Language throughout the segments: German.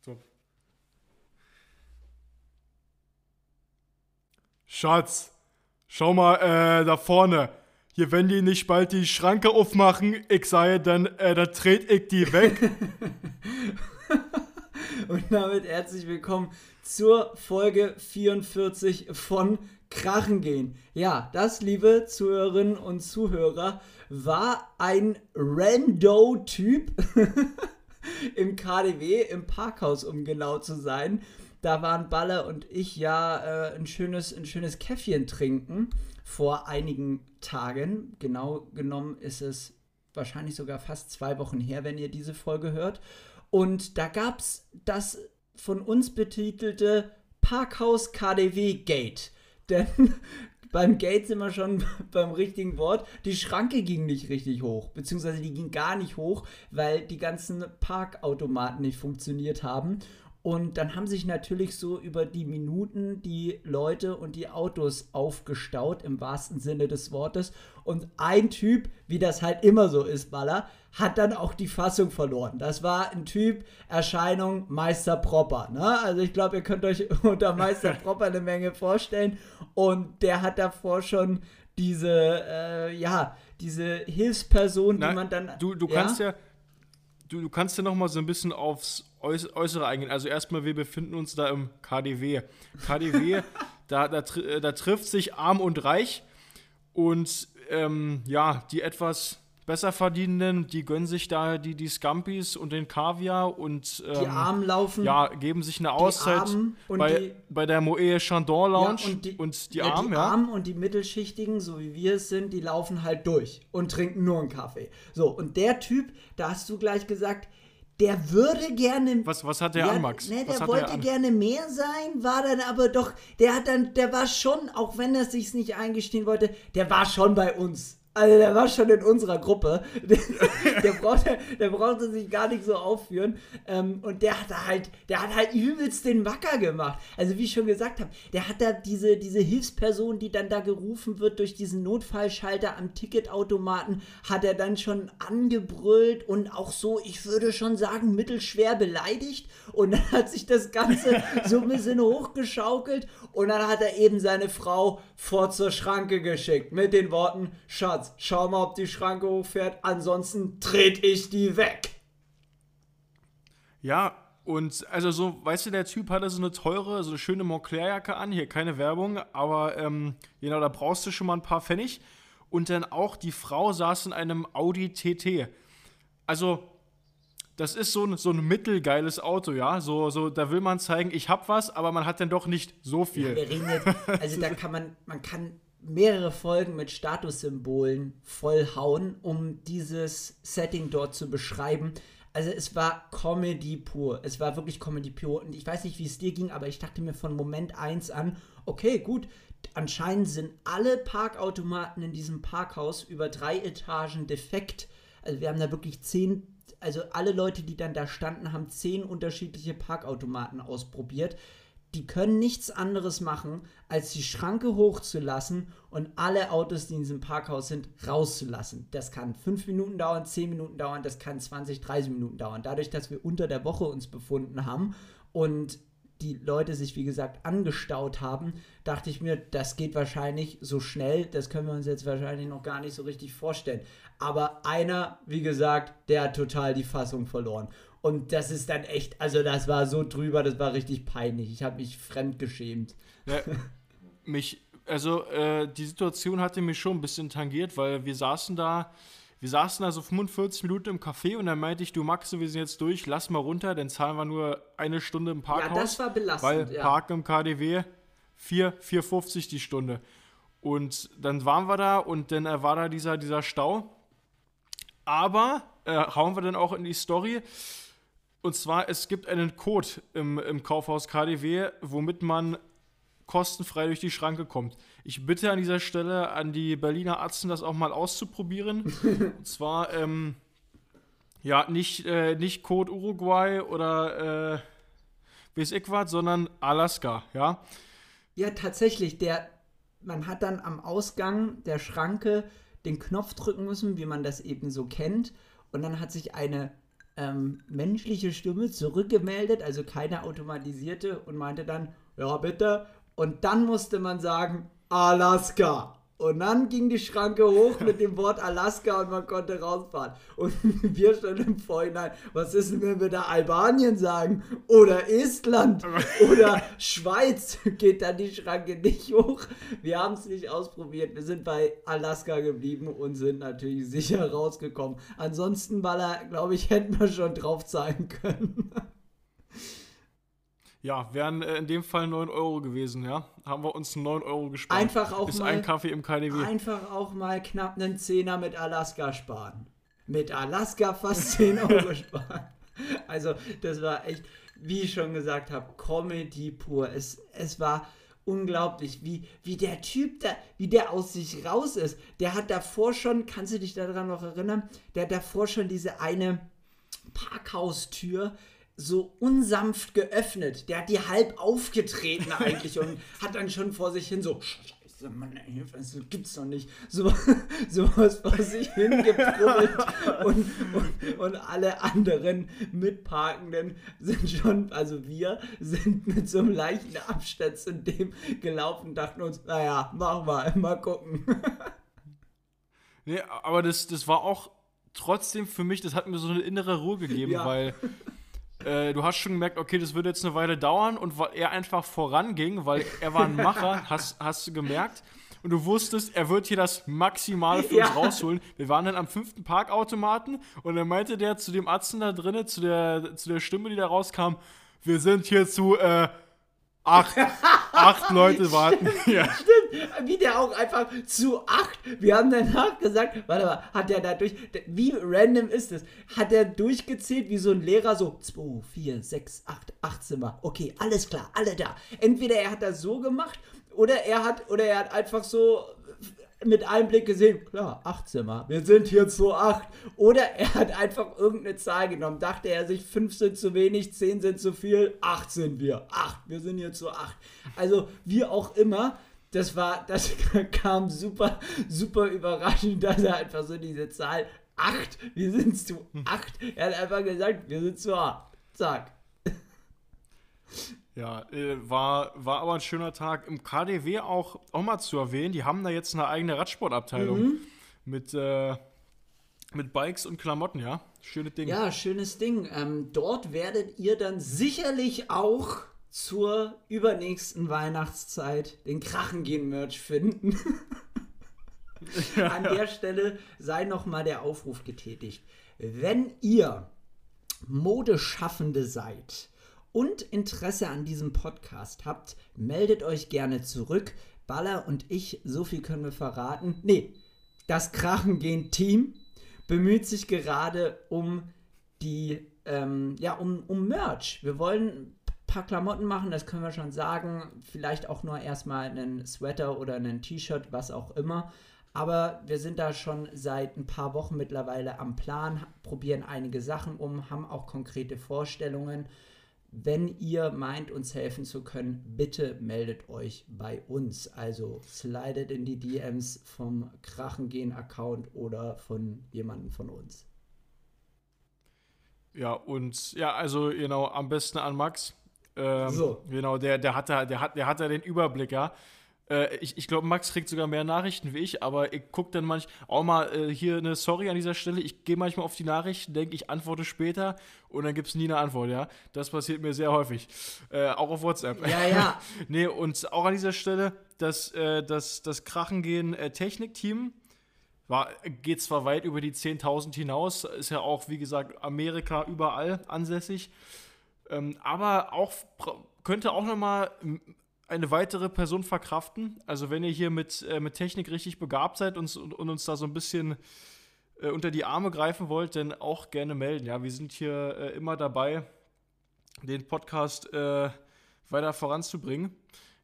So. Schatz, schau mal äh, da vorne. Hier, wenn die nicht bald die Schranke aufmachen, ich sage dann, äh, da trete ich die weg. Und damit herzlich willkommen zur Folge 44 von Krachen gehen. Ja, das, liebe Zuhörerinnen und Zuhörer, war ein Rando-Typ im KDW, im Parkhaus, um genau zu sein. Da waren Baller und ich ja äh, ein, schönes, ein schönes Käffchen trinken vor einigen Tagen. Genau genommen ist es wahrscheinlich sogar fast zwei Wochen her, wenn ihr diese Folge hört. Und da gab es das von uns betitelte Parkhaus KDW Gate. Denn beim Gate sind wir schon beim richtigen Wort. Die Schranke ging nicht richtig hoch, beziehungsweise die ging gar nicht hoch, weil die ganzen Parkautomaten nicht funktioniert haben. Und dann haben sich natürlich so über die Minuten die Leute und die Autos aufgestaut, im wahrsten Sinne des Wortes. Und ein Typ, wie das halt immer so ist, Baller, hat dann auch die Fassung verloren. Das war ein Typ, Erscheinung Meister Propper. Ne? Also ich glaube, ihr könnt euch unter Meister Propper eine Menge vorstellen. Und der hat davor schon diese, äh, ja, diese Hilfsperson, Na, die man dann. Du, du ja? kannst ja du, du kannst ja noch mal so ein bisschen aufs Äußere eingehen. Also erstmal, wir befinden uns da im KDW. KDW, da, da, äh, da trifft sich arm und reich und ähm, ja, die etwas besser verdienenden, die gönnen sich da die, die Scampis und den Kaviar und ähm, die Armen laufen. Ja, geben sich eine Auszeit bei, die, bei der Moe Chandon Lounge ja, und die, und die ja, Armen, die ja. Armen und die Mittelschichtigen, so wie wir es sind, die laufen halt durch und trinken nur einen Kaffee. So, und der Typ, da hast du gleich gesagt, der würde gerne. Was, was hat der ja, an, Max? Ne, der wollte gerne mehr sein, war dann aber doch, der hat dann, der war schon, auch wenn er sich nicht eingestehen wollte, der war schon bei uns. Also der war schon in unserer Gruppe. Der, brauchte, der brauchte sich gar nicht so aufführen. Ähm, und der hat halt, der hat halt übelst den Wacker gemacht. Also wie ich schon gesagt habe, der hat da diese, diese Hilfsperson, die dann da gerufen wird durch diesen Notfallschalter am Ticketautomaten, hat er dann schon angebrüllt und auch so, ich würde schon sagen, mittelschwer beleidigt. Und dann hat sich das Ganze so ein bisschen hochgeschaukelt. Und dann hat er eben seine Frau vor zur Schranke geschickt mit den Worten, Schatz, schau mal, ob die Schranke hochfährt, ansonsten trete ich die weg. Ja, und also so, weißt du, der Typ hatte so eine teure, so eine schöne Montclair-Jacke an, hier keine Werbung, aber ähm, genau, da brauchst du schon mal ein paar Pfennig. Und dann auch die Frau saß in einem Audi TT. Also, das ist so ein, so ein mittelgeiles Auto, ja. So, so, da will man zeigen, ich hab was, aber man hat dann doch nicht so viel. Ja, also da kann man, man kann mehrere Folgen mit Statussymbolen vollhauen, um dieses Setting dort zu beschreiben. Also es war Comedy pur. Es war wirklich Comedy pur. Und ich weiß nicht, wie es dir ging, aber ich dachte mir von Moment 1 an, okay, gut, anscheinend sind alle Parkautomaten in diesem Parkhaus über drei Etagen defekt. Also wir haben da wirklich zehn, also alle Leute, die dann da standen, haben zehn unterschiedliche Parkautomaten ausprobiert die können nichts anderes machen, als die Schranke hochzulassen und alle Autos, die in diesem Parkhaus sind, rauszulassen. Das kann 5 Minuten dauern, 10 Minuten dauern, das kann 20, 30 Minuten dauern. Dadurch, dass wir unter der Woche uns befunden haben und die Leute sich, wie gesagt, angestaut haben, dachte ich mir, das geht wahrscheinlich so schnell, das können wir uns jetzt wahrscheinlich noch gar nicht so richtig vorstellen. Aber einer, wie gesagt, der hat total die Fassung verloren. Und das ist dann echt, also das war so drüber, das war richtig peinlich. Ich habe mich fremdgeschämt. Ja, mich, also äh, die Situation hatte mich schon ein bisschen tangiert, weil wir saßen da, wir saßen da so 45 Minuten im Café und dann meinte ich, du Max, wir sind jetzt durch, lass mal runter, dann zahlen wir nur eine Stunde im Parkhaus. Ja, das war belastend. Weil ja. Parken im KDW 4, 4,50 die Stunde. Und dann waren wir da und dann war da dieser, dieser Stau. Aber äh, hauen wir dann auch in die Story und zwar, es gibt einen Code im, im Kaufhaus KDW, womit man kostenfrei durch die Schranke kommt. Ich bitte an dieser Stelle an die Berliner Arzten, das auch mal auszuprobieren. Und zwar, ähm, ja, nicht, äh, nicht Code Uruguay oder äh, weiß ich was, sondern Alaska, ja. Ja, tatsächlich, der, man hat dann am Ausgang der Schranke den Knopf drücken müssen, wie man das eben so kennt. Und dann hat sich eine ähm, menschliche Stimme zurückgemeldet, also keine automatisierte, und meinte dann, ja bitte. Und dann musste man sagen, Alaska. Und dann ging die Schranke hoch mit dem Wort Alaska und man konnte rausfahren. Und wir schon im Vorhinein, was ist denn, wenn wir da Albanien sagen? Oder Estland? Oder Schweiz? Geht dann die Schranke nicht hoch? Wir haben es nicht ausprobiert. Wir sind bei Alaska geblieben und sind natürlich sicher rausgekommen. Ansonsten, Baller, glaube ich, hätten wir schon drauf zahlen können. Ja, wären äh, in dem Fall 9 Euro gewesen, ja. Haben wir uns 9 Euro gespart. Einfach auch Ist mal, ein Kaffee im KDW. Einfach auch mal knapp einen Zehner mit Alaska sparen. Mit Alaska fast 10 Euro sparen. Also, das war echt, wie ich schon gesagt habe, Comedy pur. Es, es war unglaublich, wie, wie der Typ da, wie der aus sich raus ist. Der hat davor schon, kannst du dich daran noch erinnern? Der hat davor schon diese eine Parkhaustür so unsanft geöffnet. Der hat die halb aufgetreten eigentlich und hat dann schon vor sich hin so, Scheiße, Mann, das gibt's doch nicht. So, sowas vor sich hingeprubbelt und, und, und alle anderen Mitparkenden sind schon, also wir sind mit so einem leichten Abstand zu dem gelaufen, dachten uns, naja, mach mal, mal gucken. Nee, aber das, das war auch trotzdem für mich, das hat mir so eine innere Ruhe gegeben, Ja. weil äh, du hast schon gemerkt, okay, das wird jetzt eine Weile dauern und weil er einfach voranging, weil er war ein Macher, hast, hast du gemerkt. Und du wusstest, er wird hier das Maximale für uns Ja. rausholen. Wir waren dann am fünften Parkautomaten und dann meinte der zu dem Atzen da drinnen, zu der, zu der Stimme, die da rauskam, wir sind hier zu äh, acht, acht Leute warten hier. Wie der auch einfach zu acht. Wir haben danach gesagt, warte mal, hat der da durch, wie random ist es? Hat der durchgezählt wie so ein Lehrer, so 2, 4, 6, 8, 8 Zimmer. Okay, alles klar, alle da. Entweder er hat das so gemacht oder er hat, oder er hat einfach so mit einem Blick gesehen, klar, acht Zimmer, wir sind hier zu acht. Oder er hat einfach irgendeine Zahl genommen, dachte er sich, fünf sind zu wenig, zehn sind zu viel, acht sind wir, acht, wir sind hier zu acht. Also wie auch immer, das war, das kam super, super überraschend, dass er einfach so diese Zahl acht, wir sind zu acht, er hat einfach gesagt, wir sind zu acht. Zack. Ja, äh, war, war aber ein schöner Tag. Im KDW auch, auch mal zu erwähnen, die haben da jetzt eine eigene Radsportabteilung mit, äh, mit Bikes und Klamotten, ja. Schöne Ding. Ja, schönes Ding. Ähm, dort werdet ihr dann sicherlich auch zur übernächsten Weihnachtszeit den Krachengehen-Merch finden. An der Stelle sei nochmal der Aufruf getätigt. Wenn ihr Modeschaffende seid und Interesse an diesem Podcast habt, meldet euch gerne zurück. Baller und ich, so viel können wir verraten. Nee, das Krachengehen-Team bemüht sich gerade um die, ähm, ja, um, um Merch. Wir wollen ein paar Klamotten machen, das können wir schon sagen. Vielleicht auch nur erstmal einen Sweater oder ein T-Shirt, was auch immer. Aber wir sind da schon seit ein paar Wochen mittlerweile am Plan, probieren einige Sachen um, haben auch konkrete Vorstellungen. Wenn ihr meint, uns helfen zu können, bitte meldet euch bei uns. Also slidet in die DMs vom Krachengehen-Account oder von jemandem von uns. Ja, und ja, also genau, am besten an Max. Ähm, So. Genau, der, der, hat da, der, hat, der hat da den Überblick, ja. Äh, ich ich glaube, Max kriegt sogar mehr Nachrichten wie ich, aber ich gucke dann manchmal auch mal äh, hier eine Sorry an dieser Stelle. Ich gehe manchmal auf die Nachrichten, denke, ich antworte später und dann gibt es nie eine Antwort, ja. Das passiert mir sehr häufig. Äh, auch auf WhatsApp. Ja, ja. nee, und auch an dieser Stelle, das, äh, das, das Krachengehen äh, Technikteam war, geht zwar weit über die 10.000 hinaus, ist ja auch, wie gesagt, Amerika überall ansässig, ähm, aber auch könnte auch nochmal eine weitere Person verkraften. Also wenn ihr hier mit, äh, mit Technik richtig begabt seid und, und, und uns da so ein bisschen äh, unter die Arme greifen wollt, dann auch gerne melden. Ja, wir sind hier äh, immer dabei, den Podcast äh, weiter voranzubringen.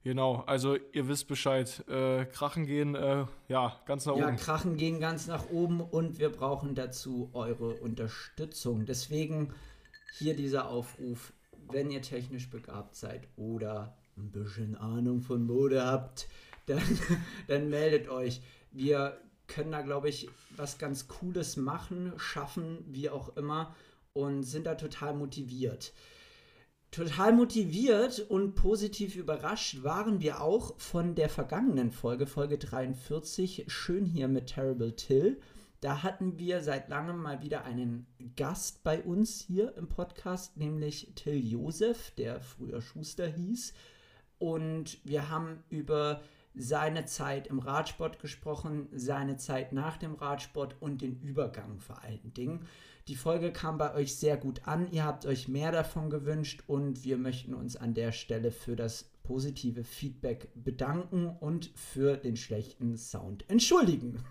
Genau, also ihr wisst Bescheid. Äh, Krachen gehen, äh, ja, ganz nach Ja, oben. Krachen gehen ganz nach oben und wir brauchen dazu eure Unterstützung. Deswegen hier dieser Aufruf, wenn ihr technisch begabt seid oder ein bisschen Ahnung von Mode habt, dann, dann meldet euch. Wir können da, glaube ich, was ganz Cooles machen, schaffen, wie auch immer. und sind da total motiviert. Total motiviert und positiv überrascht waren wir auch von der vergangenen Folge, Folge 43, schön hier mit Terrible Till. Da hatten wir seit langem mal wieder einen Gast bei uns hier im Podcast, nämlich Till Josef, der früher Schuster hieß. Und wir haben über seine Zeit im Radsport gesprochen, seine Zeit nach dem Radsport und den Übergang vor allen Dingen. Die Folge kam bei euch sehr gut an. Ihr habt euch mehr davon gewünscht und wir möchten uns an der Stelle für das positive Feedback bedanken und für den schlechten Sound entschuldigen.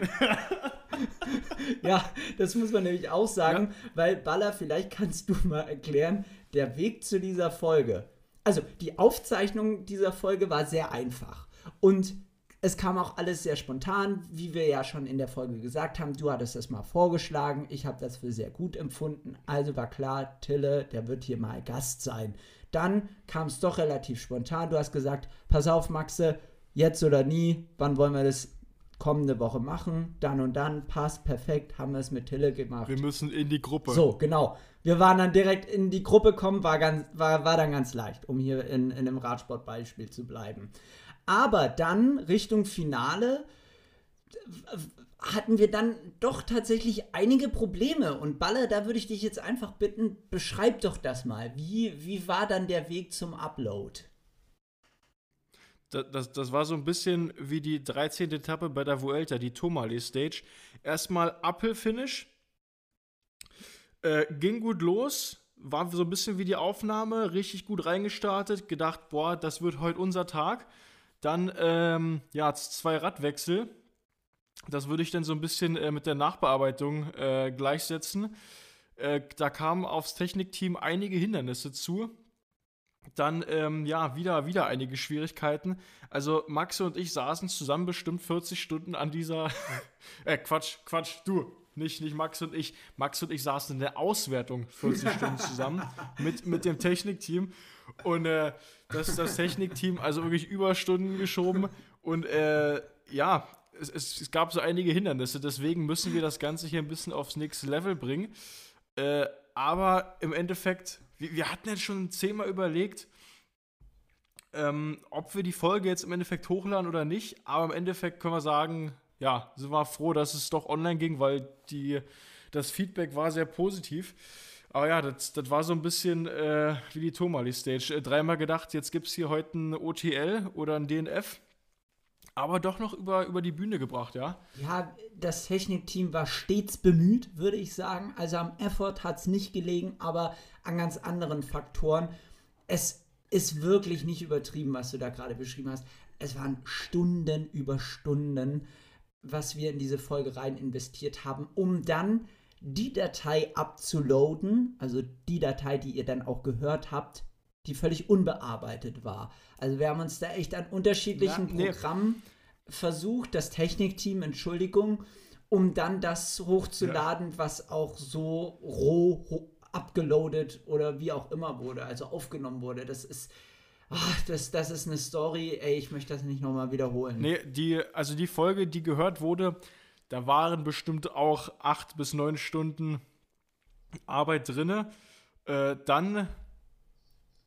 ja, das muss man nämlich auch sagen, ja. weil Baller, vielleicht kannst du mal erklären, der Weg zu dieser Folge. Also die Aufzeichnung dieser Folge war sehr einfach und es kam auch alles sehr spontan, wie wir ja schon in der Folge gesagt haben. Du hattest das mal vorgeschlagen, ich habe das für sehr gut empfunden. Also war klar, Tille, der wird hier mal Gast sein. Dann kam es doch relativ spontan. Du hast gesagt, pass auf, Maxe, jetzt oder nie, wann wollen wir das kommende Woche machen? Dann und dann, passt perfekt, haben wir es mit Tille gemacht. Wir müssen in die Gruppe. So, genau. Wir waren dann direkt in die Gruppe kommen, war, ganz, war, war dann ganz leicht, um hier in, in einem Radsportbeispiel zu bleiben. Aber dann Richtung Finale hatten wir dann doch tatsächlich einige Probleme. Und Baller, da würde ich dich jetzt einfach bitten, beschreib doch das mal. Wie, wie war dann der Weg zum Upload? Das, das, das, war so ein bisschen wie die 13. Etappe bei der Vuelta, die Tomali Stage. Erstmal Uphill-Finish. Äh, ging gut los. War so ein bisschen wie die Aufnahme. Richtig gut reingestartet. Gedacht, boah, das wird heute unser Tag. Dann, ähm, ja, zwei Radwechsel. Das würde ich dann so ein bisschen äh, mit der Nachbearbeitung äh, gleichsetzen. Äh, da kamen aufs Technikteam einige Hindernisse zu. Dann, ähm, ja, wieder, wieder einige Schwierigkeiten. Also, Max und ich saßen zusammen bestimmt 40 Stunden an dieser. äh, Quatsch, Quatsch, du, nicht, nicht Max und ich. Max und ich saßen in der Auswertung 40 Stunden zusammen mit, mit dem Technikteam. Und äh, das, das Technikteam, also wirklich Überstunden geschoben. Und äh, ja, es, es, es, gab so einige Hindernisse. Deswegen müssen wir das Ganze hier ein bisschen aufs nächste Level bringen. Äh, aber im Endeffekt, wir, wir, hatten jetzt schon zehnmal überlegt, ähm, ob wir die Folge jetzt im Endeffekt hochladen oder nicht. Aber im Endeffekt können wir sagen, ja, sind wir froh, dass es doch online ging, weil die, das Feedback war sehr positiv. Aber ja, das, das war so ein bisschen äh, wie die Tomali-Stage. Äh, dreimal gedacht, jetzt gibt es hier heute ein OTL oder ein DNF. Aber doch noch über, über die Bühne gebracht, ja? Ja, das Technikteam war stets bemüht, würde ich sagen. Also am Effort hat es nicht gelegen, aber an ganz anderen Faktoren. Es ist wirklich nicht übertrieben, was du da gerade beschrieben hast. Es waren Stunden über Stunden, was wir in diese Folge rein investiert haben, um dann die Datei abzuloaden, also die Datei, die ihr dann auch gehört habt, die völlig unbearbeitet war. Also wir haben uns da echt an unterschiedlichen ja, nee. Programmen versucht, das Technikteam, Entschuldigung, um dann das hochzuladen, ja. was auch so roh ho abgeloadet oder wie auch immer wurde, also aufgenommen wurde. Das ist, ach, das, das ist eine Story, ey, ich möchte das nicht nochmal wiederholen. Nee, die, also die Folge, die gehört wurde, da waren bestimmt auch acht bis neun Stunden Arbeit drin. Äh, dann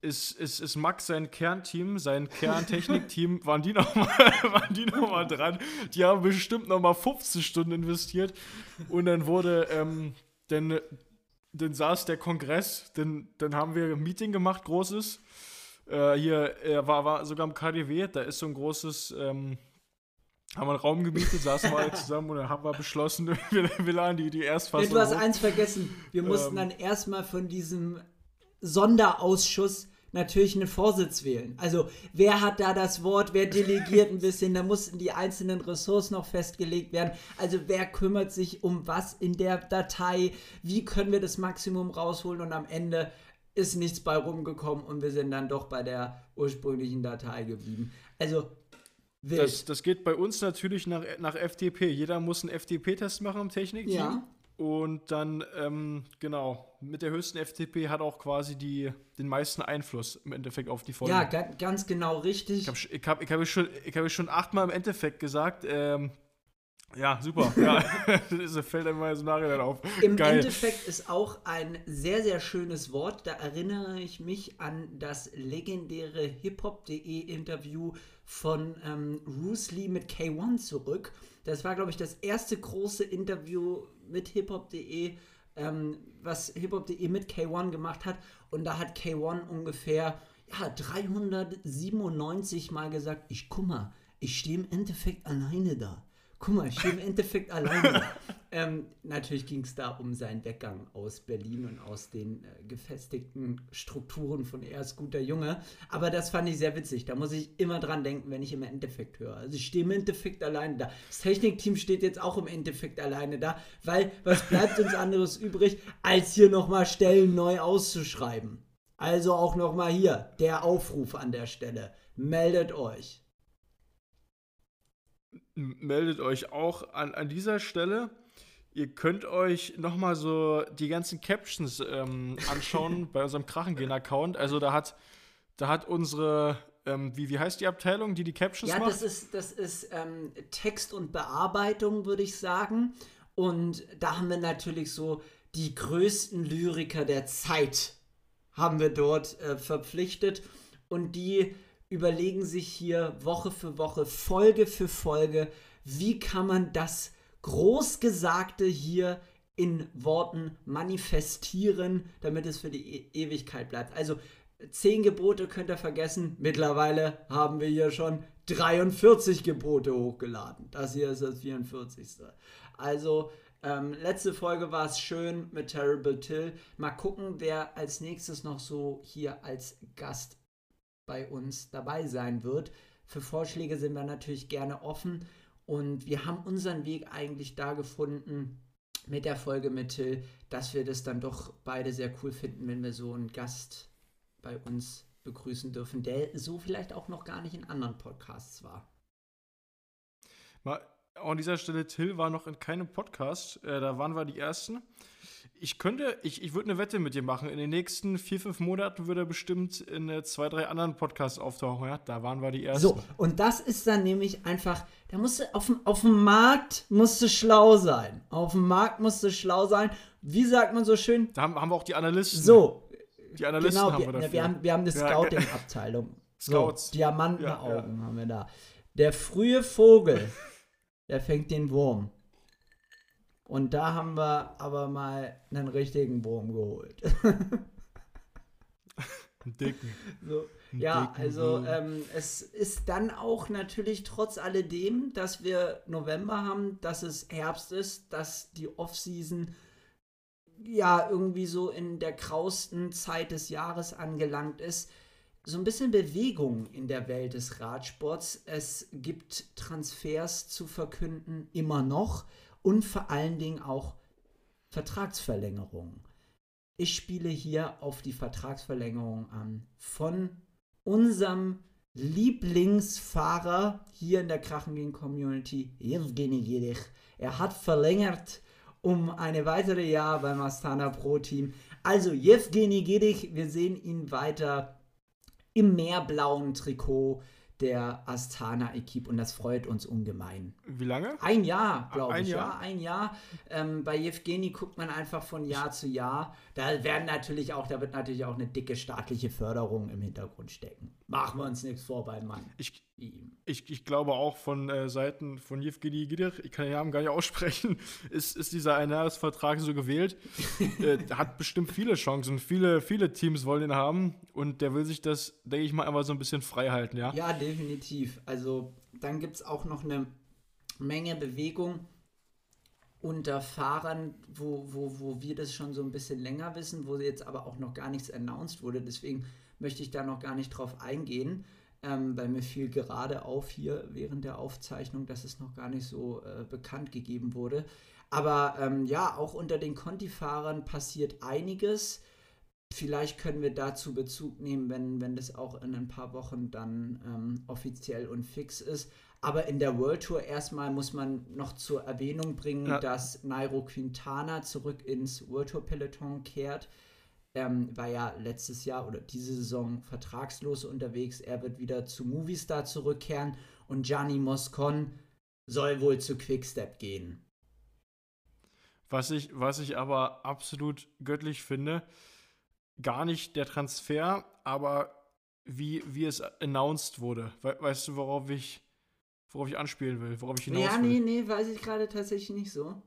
ist, ist, ist Max sein Kernteam, sein Kerntechnikteam, waren die nochmal noch dran. Die haben bestimmt nochmal 15 Stunden investiert. Und dann wurde, ähm, dann, dann saß der Kongress, dann, dann haben wir ein Meeting gemacht, großes. Äh, hier, er war, war sogar im KDW, da ist so ein großes ähm, haben wir einen Raum gemietet, saßen wir alle zusammen und dann haben wir beschlossen, wir, wir laden die, die Erstfassung. Du hast eins vergessen. Wir mussten ähm, dann erstmal von diesem Sonderausschuss natürlich einen Vorsitz wählen. Also wer hat da das Wort, wer delegiert ein bisschen, da mussten die einzelnen Ressorts noch festgelegt werden. Also wer kümmert sich um was in der Datei, wie können wir das Maximum rausholen und am Ende ist nichts bei rumgekommen und wir sind dann doch bei der ursprünglichen Datei geblieben. Also das, das, geht bei uns natürlich nach, nach FTP. Jeder muss einen FTP-Test machen im Technikteam. Ja. Und dann, ähm, genau, mit der höchsten FTP hat auch quasi die, den meisten Einfluss im Endeffekt auf die Folge. Ja, ganz genau richtig. Ich habe ich hab, ich hab schon, hab schon achtmal im Endeffekt gesagt, ähm, Ja, super. Ja, das fällt einem mal so nachher auf. Im Geil. Endeffekt ist auch ein sehr, sehr schönes Wort. Da erinnere ich mich an das legendäre hiphop.de Interview von ähm, Bruce Lee mit K1 zurück. Das war, glaube ich, das erste große Interview mit hiphop.de, ähm, was hiphop.de mit K1 gemacht hat. Und da hat K1 ungefähr ja, 397 Mal gesagt, ich guck mal, ich stehe im Endeffekt alleine da guck mal, ich stehe im Endeffekt alleine. ähm, natürlich ging es da um seinen Weggang aus Berlin und aus den äh, gefestigten Strukturen von er ist guter Junge. Aber das fand ich sehr witzig. Da muss ich immer dran denken, wenn ich im Endeffekt höre. Also ich stehe im Endeffekt alleine da. Das Technikteam steht jetzt auch im Endeffekt alleine da, weil was bleibt uns anderes übrig, als hier nochmal Stellen neu auszuschreiben. Also auch nochmal hier der Aufruf an der Stelle. Meldet euch meldet euch auch an, an dieser Stelle. Ihr könnt euch nochmal so die ganzen Captions ähm, anschauen bei unserem Krachengehen-Account. Also da hat, da hat unsere, ähm, wie, wie heißt die Abteilung, die die Captions ja, macht? Ja, das ist, das ist ähm, Text und Bearbeitung, würde ich sagen. Und da haben wir natürlich so die größten Lyriker der Zeit haben wir dort äh, verpflichtet. Und die überlegen sich hier Woche für Woche, Folge für Folge, wie kann man das Großgesagte hier in Worten manifestieren, damit es für die e Ewigkeit bleibt. Also zehn Gebote könnt ihr vergessen. Mittlerweile haben wir hier schon 43 Gebote hochgeladen. Das hier ist das 44. Also ähm, letzte Folge war es schön mit Terrible Till. Mal gucken, wer als nächstes noch so hier als Gast bei uns dabei sein wird. Für Vorschläge sind wir natürlich gerne offen und wir haben unseren Weg eigentlich da gefunden mit der Folge mit Till, dass wir das dann doch beide sehr cool finden, wenn wir so einen Gast bei uns begrüßen dürfen, der so vielleicht auch noch gar nicht in anderen Podcasts war. Mal an dieser Stelle, Till war noch in keinem Podcast, äh, da waren wir die Ersten ich könnte, ich, ich würde eine Wette mit dir machen. In den nächsten vier, fünf Monaten würde er bestimmt in äh, zwei, drei anderen Podcasts auftauchen. Ja, da waren wir die ersten. So, und das ist dann nämlich einfach, da musst du auf, auf dem Markt musst du schlau sein. Auf dem Markt musst du schlau sein. Wie sagt man so schön? Da haben, haben wir auch die Analysten. So. Die Analysten genau, haben wir, wir dafür. Wir haben, wir haben eine Scouting-Abteilung. Scouts. So, Diamantenaugen ja, ja. haben wir da. Der frühe Vogel, der fängt den Wurm. Und da haben wir aber mal einen richtigen Wurm geholt. Einen dicken. So, ja, dicken also ähm, es ist dann auch natürlich trotz alledem, dass wir November haben, dass es Herbst ist, dass die Offseason ja irgendwie so in der grausten Zeit des Jahres angelangt ist. So ein bisschen Bewegung in der Welt des Radsports. Es gibt Transfers zu verkünden, immer noch und vor allen Dingen auch Vertragsverlängerungen. Ich spiele hier auf die Vertragsverlängerung an von unserem Lieblingsfahrer hier in der Krachengehen Community, Evgeny Gedich. Er hat verlängert um eine weitere Jahr beim Astana Pro Team. Also Evgeny Gedich, wir sehen ihn weiter im meerblauen Trikot der Astana-Equipe und das freut uns ungemein. Wie lange? Ein Jahr, glaube ich. Jahr? Ja, ein Jahr. Ähm, bei Jewgeni guckt man einfach von Jahr zu Jahr. Da werden natürlich auch, da wird natürlich auch eine dicke staatliche Förderung im Hintergrund stecken. Machen wir uns nichts vor beim Mann. Ich, ich, ich glaube auch von äh, Seiten von Jewgeni Gidich, ich kann den Namen gar nicht aussprechen, ist, ist dieser Einjahresvertrag so gewählt. äh, hat bestimmt viele Chancen. Viele, viele Teams wollen ihn haben und der will sich das, denke ich mal, einfach so ein bisschen frei halten, ja? Ja, definitiv. Also dann gibt es auch noch eine Menge Bewegung unter Fahrern, wo, wo, wo wir das schon so ein bisschen länger wissen, wo jetzt aber auch noch gar nichts announced wurde. Deswegen möchte ich da noch gar nicht drauf eingehen ähm, weil mir fiel gerade auf hier während der Aufzeichnung, dass es noch gar nicht so äh, bekannt gegeben wurde. Aber ähm, ja, auch unter den Conti-Fahrern passiert einiges. Vielleicht können wir dazu Bezug nehmen, wenn, wenn das auch in ein paar Wochen dann ähm, offiziell und fix ist. Aber in der World Tour erstmal muss man noch zur Erwähnung bringen, ja. dass Nairo Quintana zurück ins World Tour Peloton kehrt ähm, war ja letztes Jahr oder diese Saison vertragslos unterwegs. Er wird wieder zu Movistar zurückkehren und Gianni Moscon soll wohl zu Quickstep gehen. Was ich, was ich aber absolut göttlich finde, gar nicht der Transfer, aber wie, wie es announced wurde. We weißt du, worauf ich, worauf ich anspielen will, worauf ich hinaus Ja, will? nee, nee, weiß ich gerade tatsächlich nicht so.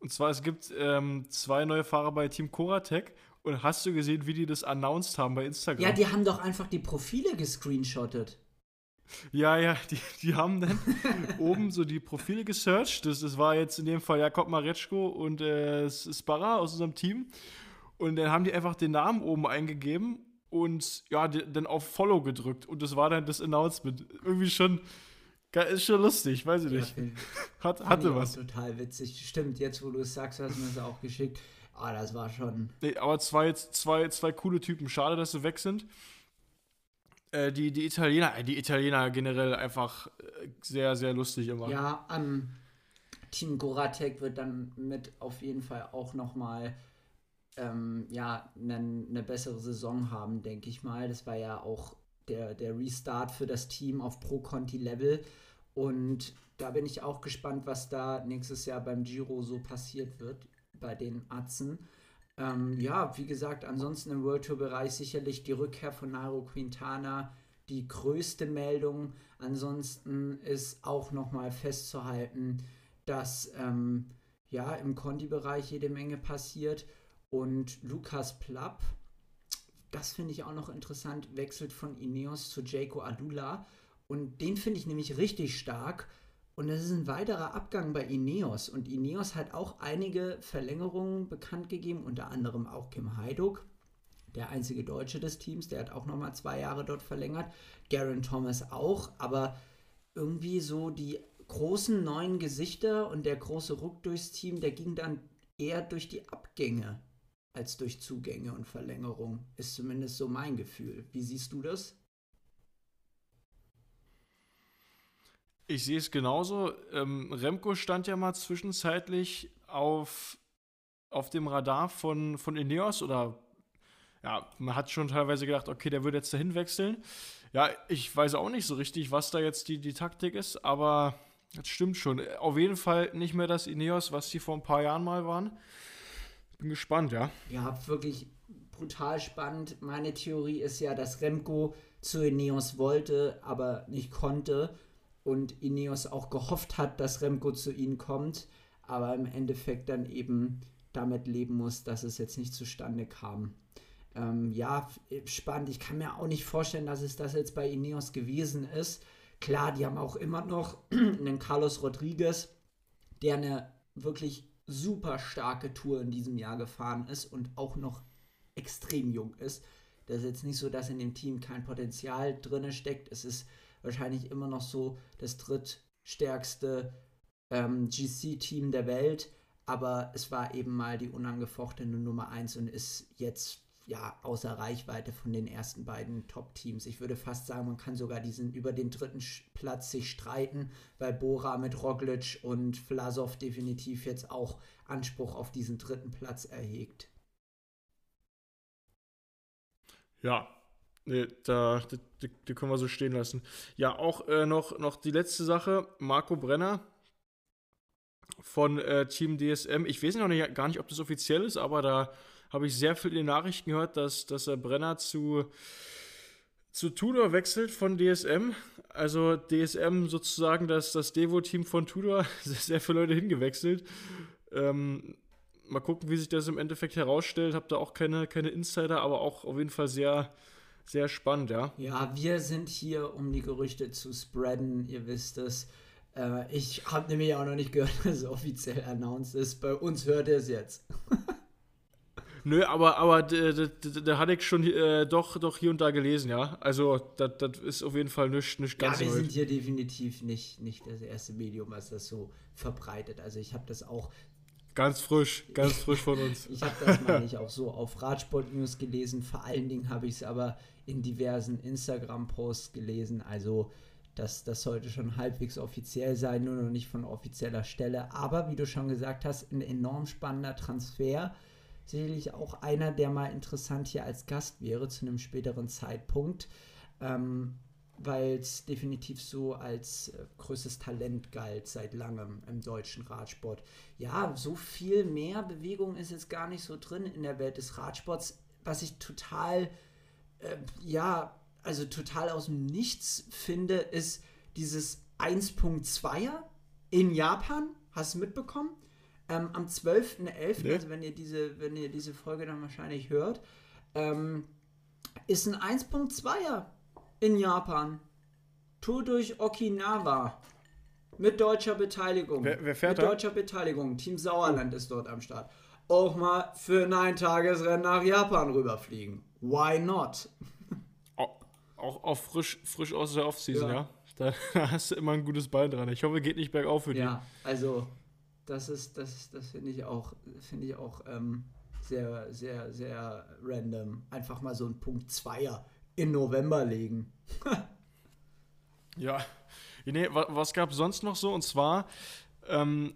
Und zwar, es gibt ähm, zwei neue Fahrer bei Team Koratec. Und hast du gesehen, wie die das announced haben bei Instagram? Ja, die haben doch einfach die Profile gescreenshottet. Ja, ja, die, die haben dann oben so die Profile gesearched. Das, das war jetzt in dem Fall Jakob Mareczko und äh, Sparra aus unserem Team. Und dann haben die einfach den Namen oben eingegeben und ja, die, dann auf Follow gedrückt. Und das war dann das Announcement. Irgendwie schon, ist schon lustig, weiß ich nicht. Ja, Hat, hatte was. Total witzig. Stimmt, jetzt wo du es sagst, hast du mir das auch geschickt. Ah, das war schon. Nee, aber zwei, zwei, zwei coole Typen. Schade, dass sie weg sind. Äh, die, die Italiener, äh, die Italiener generell einfach äh, sehr, sehr lustig immer. Ja, am Team Goratek wird dann mit auf jeden Fall auch nochmal ähm, ja, eine ne bessere Saison haben, denke ich mal. Das war ja auch der, der Restart für das Team auf Pro-Conti-Level. Und da bin ich auch gespannt, was da nächstes Jahr beim Giro so passiert wird bei den Atzen. Ähm, ja, wie gesagt, ansonsten im World Tour Bereich sicherlich die Rückkehr von Nairo Quintana die größte Meldung. Ansonsten ist auch nochmal festzuhalten, dass ähm, ja im Conti-Bereich jede Menge passiert und Lukas Plapp, das finde ich auch noch interessant, wechselt von Ineos zu Jaco Adula und den finde ich nämlich richtig stark. Und das ist ein weiterer Abgang bei Ineos. Und Ineos hat auch einige Verlängerungen bekannt gegeben, unter anderem auch Kim Heiduk, der einzige Deutsche des Teams, der hat auch nochmal zwei Jahre dort verlängert. Garen Thomas auch, aber irgendwie so die großen neuen Gesichter und der große Ruck durchs Team, der ging dann eher durch die Abgänge als durch Zugänge und Verlängerung. Ist zumindest so mein Gefühl. Wie siehst du das? Ich sehe es genauso. Ähm, Remco stand ja mal zwischenzeitlich auf, auf dem Radar von, von Ineos oder ja, man hat schon teilweise gedacht, okay, der würde jetzt dahin wechseln. Ja, ich weiß auch nicht so richtig, was da jetzt die, die Taktik ist, aber das stimmt schon. Auf jeden Fall nicht mehr das Ineos, was die vor ein paar Jahren mal waren. Bin gespannt, ja. Ja, wirklich brutal spannend. Meine Theorie ist ja, dass Remco zu Ineos wollte, aber nicht konnte und Ineos auch gehofft hat, dass Remco zu ihnen kommt, aber im Endeffekt dann eben damit leben muss, dass es jetzt nicht zustande kam. Ähm, ja, spannend. Ich kann mir auch nicht vorstellen, dass es das jetzt bei Ineos gewesen ist. Klar, die haben auch immer noch einen Carlos Rodriguez, der eine wirklich super starke Tour in diesem Jahr gefahren ist und auch noch extrem jung ist. Das ist jetzt nicht so, dass in dem Team kein Potenzial drin steckt. Es ist wahrscheinlich immer noch so das drittstärkste ähm, GC-Team der Welt, aber es war eben mal die unangefochtene Nummer 1 und ist jetzt ja außer Reichweite von den ersten beiden Top-Teams. Ich würde fast sagen, man kann sogar diesen über den dritten Platz sich streiten, weil Bora mit Roglic und Vlasov definitiv jetzt auch Anspruch auf diesen dritten Platz erhegt. Ja, Nee, da, die, die, können wir so stehen lassen. Ja, auch äh, noch, noch die letzte Sache. Marco Brenner von äh, Team DSM. Ich weiß noch nicht, gar nicht, ob das offiziell ist, aber da habe ich sehr viel in den Nachrichten gehört, dass, dass er Brenner zu, zu Tudor wechselt von DSM. Also DSM sozusagen das, das Devo-Team von Tudor. Sehr viele Leute hingewechselt. Ähm, mal gucken, wie sich das im Endeffekt herausstellt. Habe da auch keine, keine Insider, aber auch auf jeden Fall sehr sehr spannend, ja. Ja, wir sind hier, um die Gerüchte zu spreaden, ihr wisst es. Äh, ich habe nämlich auch noch nicht gehört, dass es offiziell announced ist. Bei uns hört ihr es jetzt. Nö, aber, aber da hatte ich schon äh, doch, doch hier und da gelesen, ja. Also, das ist auf jeden Fall nicht, nicht ganz Ja, wir neu. sind hier definitiv nicht, nicht das erste Medium, was das so verbreitet. Also, ich habe das auch Ganz frisch, ganz frisch von uns. ich habe das mal nicht auch so auf Radsport News gelesen. Vor allen Dingen habe ich es aber in diversen Instagram-Posts gelesen. Also das, das sollte schon halbwegs offiziell sein, nur noch nicht von offizieller Stelle. Aber wie du schon gesagt hast, ein enorm spannender Transfer. Sicherlich auch einer, der mal interessant hier als Gast wäre zu einem späteren Zeitpunkt. Ähm, weil es definitiv so als äh, größtes Talent galt seit langem im deutschen Radsport. Ja, so viel mehr Bewegung ist jetzt gar nicht so drin in der Welt des Radsports, was ich total, äh, ja, also total aus dem Nichts finde, ist dieses 1.2er in Japan. Hast du mitbekommen? Ähm, am 12.11., nee. also wenn ihr, diese, wenn ihr diese Folge dann wahrscheinlich hört, ähm, ist ein 1.2er in Japan. Tour durch Okinawa. Mit deutscher Beteiligung. Wer, wer fährt Mit da? deutscher Beteiligung. Team Sauerland oh. ist dort am Start. Auch mal für ein Eintagesrennen nach Japan rüberfliegen. Why not? Auch, auch, auch frisch, frisch aus der Offseason, ja. ja? Da, da, hast du immer ein gutes Bein dran. Ich hoffe, geht nicht bergauf für die. Ja, also das ist, das, das finde ich auch, finde ich auch ähm, sehr, sehr, sehr random. Einfach mal so ein Punkt Zweier in November legen. ja. Nee, was, was gab sonst noch so? Und zwar ähm,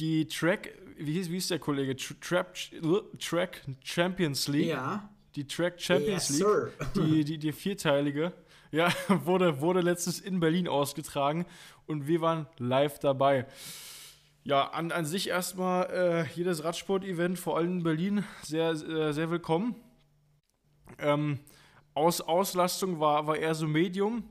die Track, wie hieß, wie hieß der Kollege? Trap, Track Champions League. Ja. Die Track Champions yes, League. Sir. Die, die, die vierteilige. Ja, wurde, wurde letztens in Berlin ausgetragen und wir waren live dabei. Ja, an, an sich erstmal äh, jedes Radsport-Event, vor allem in Berlin, sehr, äh, sehr willkommen. Ähm, Aus, Auslastung war, war eher so Medium.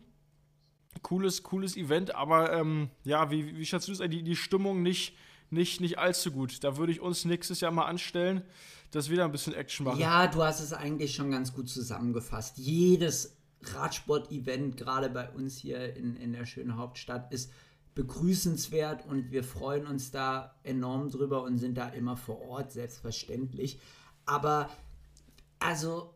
Cooles, cooles Event, aber ähm, ja, wie, wie schätzt du es? Die, die Stimmung nicht, nicht, nicht allzu gut. Da würde ich uns nächstes Jahr mal anstellen, dass wir da ein bisschen Action machen. Ja, du hast es eigentlich schon ganz gut zusammengefasst. Jedes Radsport-Event, gerade bei uns hier in, in der schönen Hauptstadt, ist begrüßenswert und wir freuen uns da enorm drüber und sind da immer vor Ort, selbstverständlich. Aber also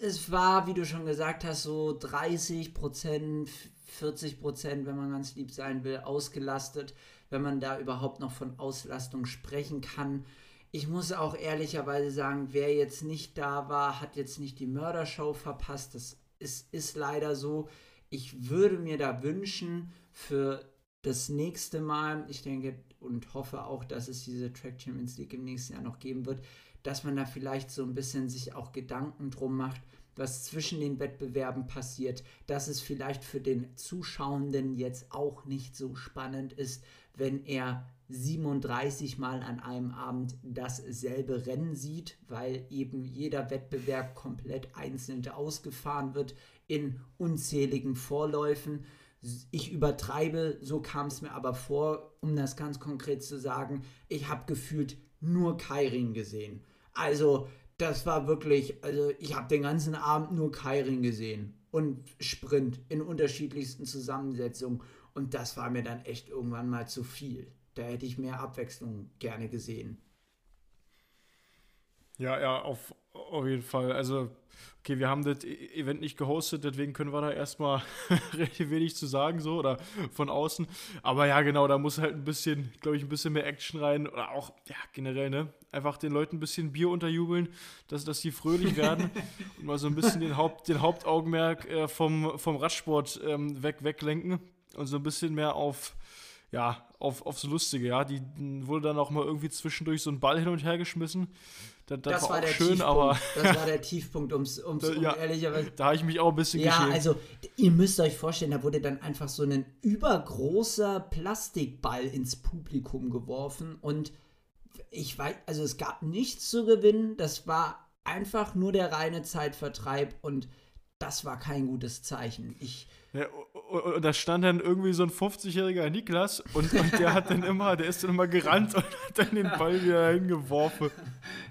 es war, wie du schon gesagt hast, so 30 Prozent, 40 Prozent, wenn man ganz lieb sein will, ausgelastet, wenn man da überhaupt noch von Auslastung sprechen kann. Ich muss auch ehrlicherweise sagen, wer jetzt nicht da war, hat jetzt nicht die Mördershow verpasst. Das ist, ist leider so. Ich würde mir da wünschen, für das nächste Mal, ich denke und hoffe auch, dass es diese Track Champions League im nächsten Jahr noch geben wird, dass man da vielleicht so ein bisschen sich auch Gedanken drum macht, was zwischen den Wettbewerben passiert, dass es vielleicht für den Zuschauenden jetzt auch nicht so spannend ist, wenn er 37 Mal an einem Abend dasselbe Rennen sieht, weil eben jeder Wettbewerb komplett einzeln ausgefahren wird in unzähligen Vorläufen. Ich übertreibe, so kam es mir aber vor, um das ganz konkret zu sagen, ich habe gefühlt nur Kairin gesehen. Also das war wirklich, also ich habe den ganzen Abend nur Kairin gesehen und Sprint in unterschiedlichsten Zusammensetzungen und das war mir dann echt irgendwann mal zu viel. Da hätte ich mehr Abwechslung gerne gesehen. Ja, ja, auf, auf jeden Fall. Also, okay, wir haben das e-, Event nicht gehostet, deswegen können wir da erstmal recht wenig zu sagen, so oder von außen. Aber ja, genau, da muss halt ein bisschen, glaube ich, ein bisschen mehr Action rein. Oder auch, ja, generell, ne? Einfach den Leuten ein bisschen Bier unterjubeln, dass, dass die fröhlich werden und mal so ein bisschen den, Haupt, den Hauptaugenmerk äh, vom, vom Radsport ähm, weg, weglenken und so ein bisschen mehr auf ja, auf, aufs Lustige, ja. Die wurde dann auch mal irgendwie zwischendurch so ein Ball hin und her geschmissen. Das, das, das war, war der schön, Tiefpunkt. aber. Das war der Tiefpunkt, ums, ums um ja, ehrlicherweise. Da habe ich mich auch ein bisschen Ja, geschämt. also, ihr müsst euch vorstellen, da wurde dann einfach so ein übergroßer Plastikball ins Publikum geworfen und ich weiß, also es gab nichts zu gewinnen. Das war einfach nur der reine Zeitvertreib und das war kein gutes Zeichen. Ich ja, und da stand dann irgendwie so ein 50-jähriger Niklas und, und, der hat dann immer, der ist dann immer gerannt und hat dann den Ball wieder hingeworfen.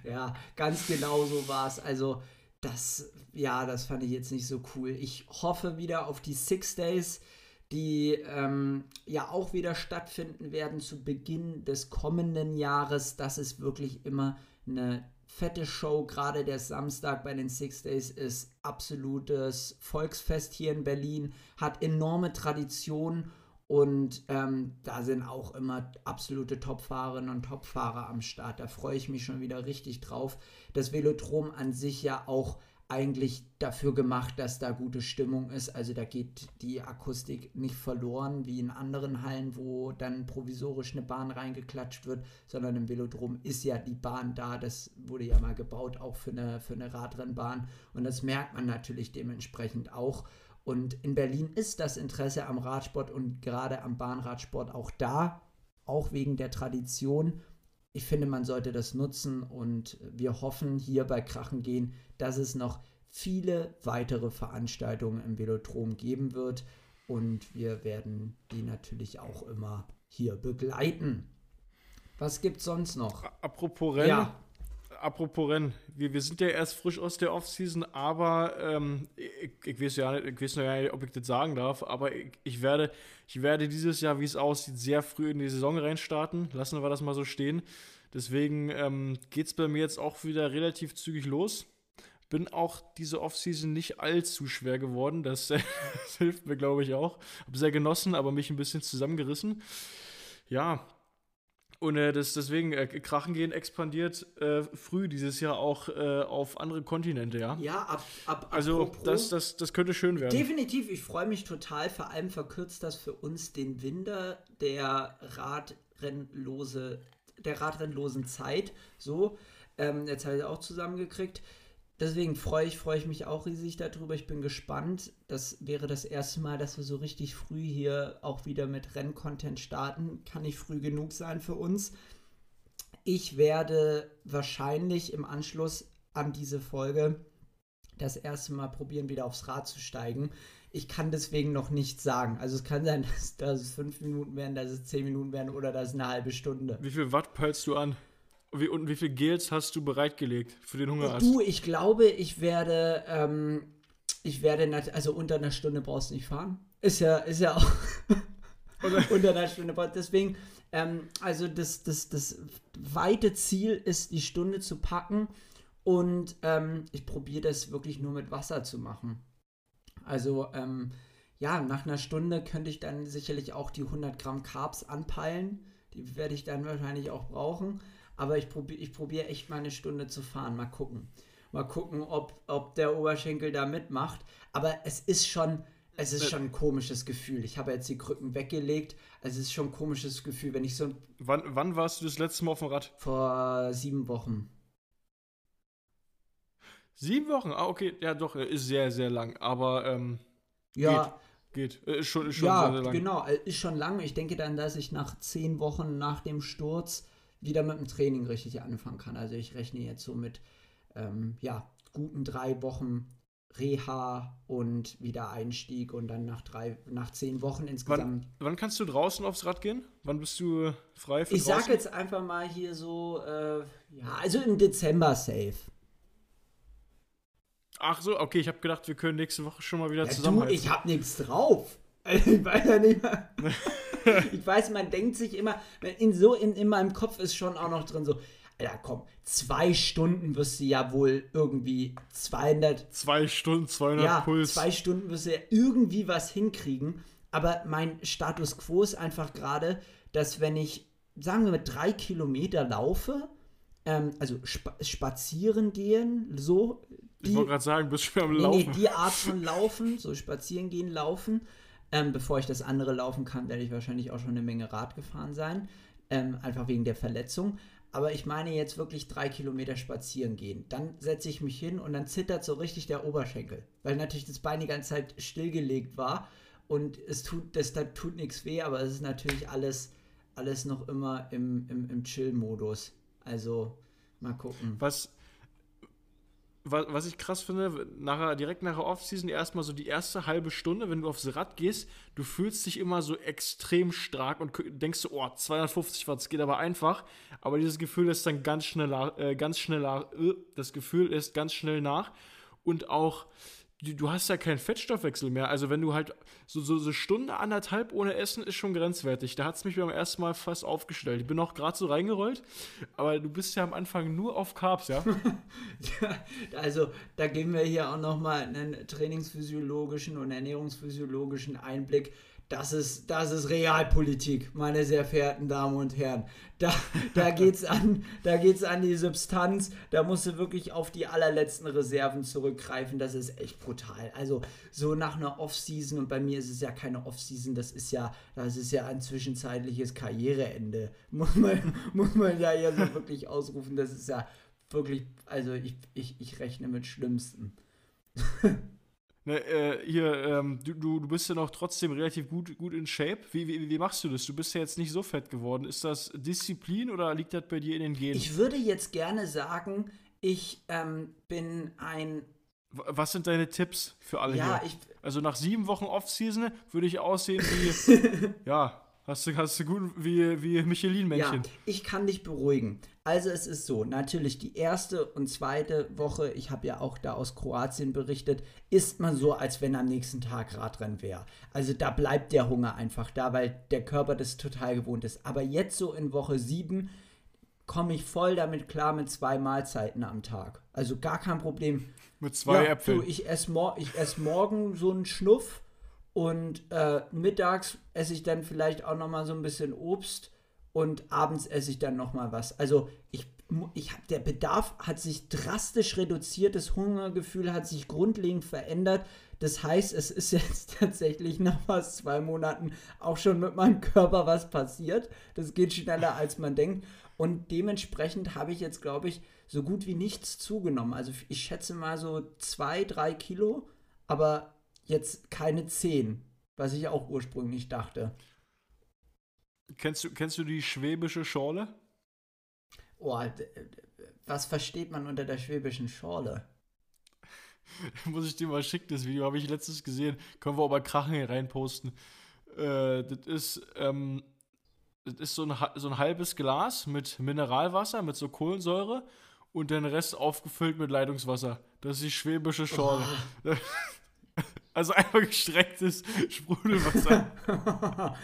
Ja, ganz genau so war es. Also, das, ja, das fand ich jetzt nicht so cool. Ich hoffe wieder auf die Six Days, die ähm, ja auch wieder stattfinden werden zu Beginn des kommenden Jahres. Das ist wirklich immer eine fette Show. Gerade der Samstag bei den Six Days ist absolutes Volksfest hier in Berlin, hat enorme Tradition und ähm, da sind auch immer absolute Topfahrerinnen und Topfahrer am Start. Da freue ich mich schon wieder richtig drauf. Das Velodrom an sich ja auch eigentlich dafür gemacht, dass da gute Stimmung ist. Also da geht die Akustik nicht verloren wie in anderen Hallen, wo dann provisorisch eine Bahn reingeklatscht wird, sondern im Velodrom ist ja die Bahn da. Das wurde ja mal gebaut, auch für eine, für eine Radrennbahn. Und das merkt man natürlich dementsprechend auch. Und in Berlin ist das Interesse am Radsport und gerade am Bahnradsport auch da, auch wegen der Tradition. Ich finde, man sollte das nutzen und wir hoffen hier bei Krachen gehen, dass es noch viele weitere Veranstaltungen im Velodrom geben wird und wir werden die natürlich auch immer hier begleiten. Was gibt sonst noch? Apropos Rennen. Ja apropos Rennen, wir, wir sind ja erst frisch aus der Offseason, aber ähm, ich, ich, weiß ja nicht, ich weiß noch ja nicht, ob ich das sagen darf, aber ich, ich, werde, ich werde dieses Jahr, wie es aussieht, sehr früh in die Saison reinstarten. Lassen wir das mal so stehen. Deswegen ähm, geht es bei mir jetzt auch wieder relativ zügig los. Bin auch diese Offseason nicht allzu schwer geworden. Das, das hilft mir, glaube ich, auch. Habe sehr genossen, aber mich ein bisschen zusammengerissen. Ja, und äh, das, deswegen, äh, Krachen gehen expandiert äh, früh dieses Jahr auch äh, auf andere Kontinente, ja? Ja, ab. ab also, das, das, das könnte schön werden. Definitiv, ich freue mich total. Vor allem verkürzt das für uns den Winter der Radrennlose, der Radrennlosen Zeit. So, ähm, jetzt habe ich es auch zusammengekriegt deswegen freue ich, freue ich mich auch riesig darüber. Ich bin gespannt. Das wäre das erste Mal, dass wir so richtig früh hier auch wieder mit Renncontent starten. Kann nicht früh genug sein für uns. Ich werde wahrscheinlich im Anschluss an diese Folge das erste Mal probieren, wieder aufs Rad zu steigen. Ich kann deswegen noch nichts sagen. Also es kann sein, dass, dass es fünf Minuten werden, dass es zehn Minuten werden oder dass es eine halbe Stunde. Wie viel Watt peilst du an? Wie, und wie viel Gels hast du bereitgelegt für den Hungerarzt? Du, ich glaube, ich werde, ähm, ich werde, also unter einer Stunde brauchst du nicht fahren. Ist ja, ist ja auch unter einer Stunde. Deswegen, ähm, also das, das, das weite Ziel ist, die Stunde zu packen und ähm, ich probiere das wirklich nur mit Wasser zu machen. Also, ähm, ja, nach einer Stunde könnte ich dann sicherlich auch die 100 Gramm Carbs anpeilen. Die werde ich dann wahrscheinlich auch brauchen. Aber ich probiere ich probier echt mal eine Stunde zu fahren. Mal gucken. Mal gucken, ob, ob der Oberschenkel da mitmacht. Aber es ist schon, es ist schon ein komisches Gefühl. Ich habe jetzt die Krücken weggelegt. Also es ist schon ein komisches Gefühl, wenn ich so. Wann, wann warst du das letzte Mal auf dem Rad? Vor sieben Wochen. Sieben Wochen? Ah, okay. Ja, doch, ist sehr, sehr lang. Aber ähm, ja. Geht. geht. Äh, ist schon, ist schon ja, sehr, sehr lang. genau. Äh, ist schon lang. Ich denke dann, dass ich nach zehn Wochen nach dem Sturz wieder mit dem Training richtig anfangen kann. Also ich rechne jetzt so mit ähm, ja, guten drei Wochen Reha und wieder Einstieg und dann nach drei, nach zehn Wochen insgesamt. Wann, wann kannst du draußen aufs Rad gehen? Wann bist du frei für Ich sage jetzt einfach mal hier so, äh, ja, also im Dezember safe. Ach so, okay, ich habe gedacht, wir können nächste Woche schon mal wieder ja, zusammen. Du, ich habe nichts drauf. Ich weiß ja nicht mehr. ich weiß, man denkt sich immer, in so in, in meinem Kopf ist schon auch noch drin so, Alter, komm, zwei Stunden wirst du ja wohl irgendwie 200. Zwei Stunden, 200 ja, Puls. Zwei Stunden wirst du ja irgendwie was hinkriegen. Aber mein Status quo ist einfach gerade, dass wenn ich, sagen wir mal, drei Kilometer laufe, ähm, also spa spazieren gehen, so. Die, ich wollte gerade sagen, bist du am Laufen. Nee, die Art von Laufen, so spazieren gehen, laufen ähm, bevor ich das andere laufen kann, werde ich wahrscheinlich auch schon eine Menge Rad gefahren sein. Ähm, einfach wegen der Verletzung. Aber ich meine jetzt wirklich drei Kilometer spazieren gehen. Dann setze ich mich hin und dann zittert so richtig der Oberschenkel. Weil natürlich das Bein die ganze Zeit stillgelegt war. Und es tut, das, das tut nichts weh, aber es ist natürlich alles, alles noch immer im, im, im Chill-Modus. Also mal gucken. Was, was, was ich krass finde, nachher, direkt nach der Offseason erstmal so die erste halbe Stunde, wenn du aufs Rad gehst, du fühlst dich immer so extrem stark und denkst so, oh, 250 Watt, das geht aber einfach. Aber dieses Gefühl ist dann ganz schnell, äh, ganz schnell, äh, das Gefühl ist ganz schnell nach. Und auch du hast ja keinen Fettstoffwechsel mehr. Also wenn du halt so, so, so Stunde, anderthalb ohne Essen ist schon grenzwertig. Da hat es mich beim ersten Mal fast aufgestellt. Ich bin auch gerade so reingerollt, aber du bist ja am Anfang nur auf Carbs, ja? ja also da geben wir hier auch nochmal einen trainingsphysiologischen und ernährungsphysiologischen Einblick das ist, das ist Realpolitik, meine sehr verehrten Damen und Herren. Da, da geht es an, an die Substanz, da musst du wirklich auf die allerletzten Reserven zurückgreifen. Das ist echt brutal. Also so nach einer Off-Season, und bei mir ist es ja keine Off-Season, das ist ja, das ist ja ein zwischenzeitliches Karriereende. Muss man, muss man ja hier so wirklich ausrufen. Das ist ja wirklich, also ich, ich, ich rechne mit Schlimmsten. Ne, äh, hier, ähm, du, du, du bist ja noch trotzdem relativ gut, gut in Shape. Wie, wie, wie machst du das? Du bist ja jetzt nicht so fett geworden. Ist das Disziplin oder liegt das bei dir in den Genen? Ich würde jetzt gerne sagen, ich ähm, bin ein. Was sind deine Tipps für alle Ja, hier? ich. Also nach sieben Wochen Off-Season würde ich aussehen wie, ja, hast du, hast du gut, wie, wie Ja, Michelin-Männchen. ich kann dich beruhigen. Also es ist so, natürlich die erste und zweite Woche, ich habe ja auch da aus Kroatien berichtet, ist man so, als wenn am nächsten Tag Radrennen wäre. Also da bleibt der Hunger einfach da, weil der Körper das total gewohnt ist. Aber jetzt so in Woche 7 komme ich voll damit klar mit zwei Mahlzeiten am Tag. Also gar kein Problem. Mit zwei ja, Äpfeln. Du, ich esse mor ich ess morgen so einen Schnuff und äh, mittags esse ich dann vielleicht auch noch mal so ein bisschen Obst und abends esse ich dann noch mal was. Also ich, ich hab, der Bedarf hat sich drastisch reduziert, das Hungergefühl hat sich grundlegend verändert. Das heißt, es ist jetzt tatsächlich nach fast zwei Monaten auch schon mit meinem Körper was passiert. Das geht schneller, als man denkt. Und dementsprechend habe ich jetzt, glaube ich, so gut wie nichts zugenommen. Also ich schätze mal so zwei, drei Kilo, aber jetzt keine zehn, was ich auch ursprünglich dachte. Kennst du, kennst du die schwäbische Schorle? Oh, d- d- was versteht man unter der schwäbischen Schorle? Muss ich dir mal schicken, das Video habe ich letztens gesehen. Können wir bei Krachen hier reinposten. Äh, das ist, ähm, das ist so ein, so ein halbes Glas mit Mineralwasser, mit so Kohlensäure und den Rest aufgefüllt mit Leitungswasser. Das ist die schwäbische Schorle. Also einfach gestrecktes Sprudelwasser.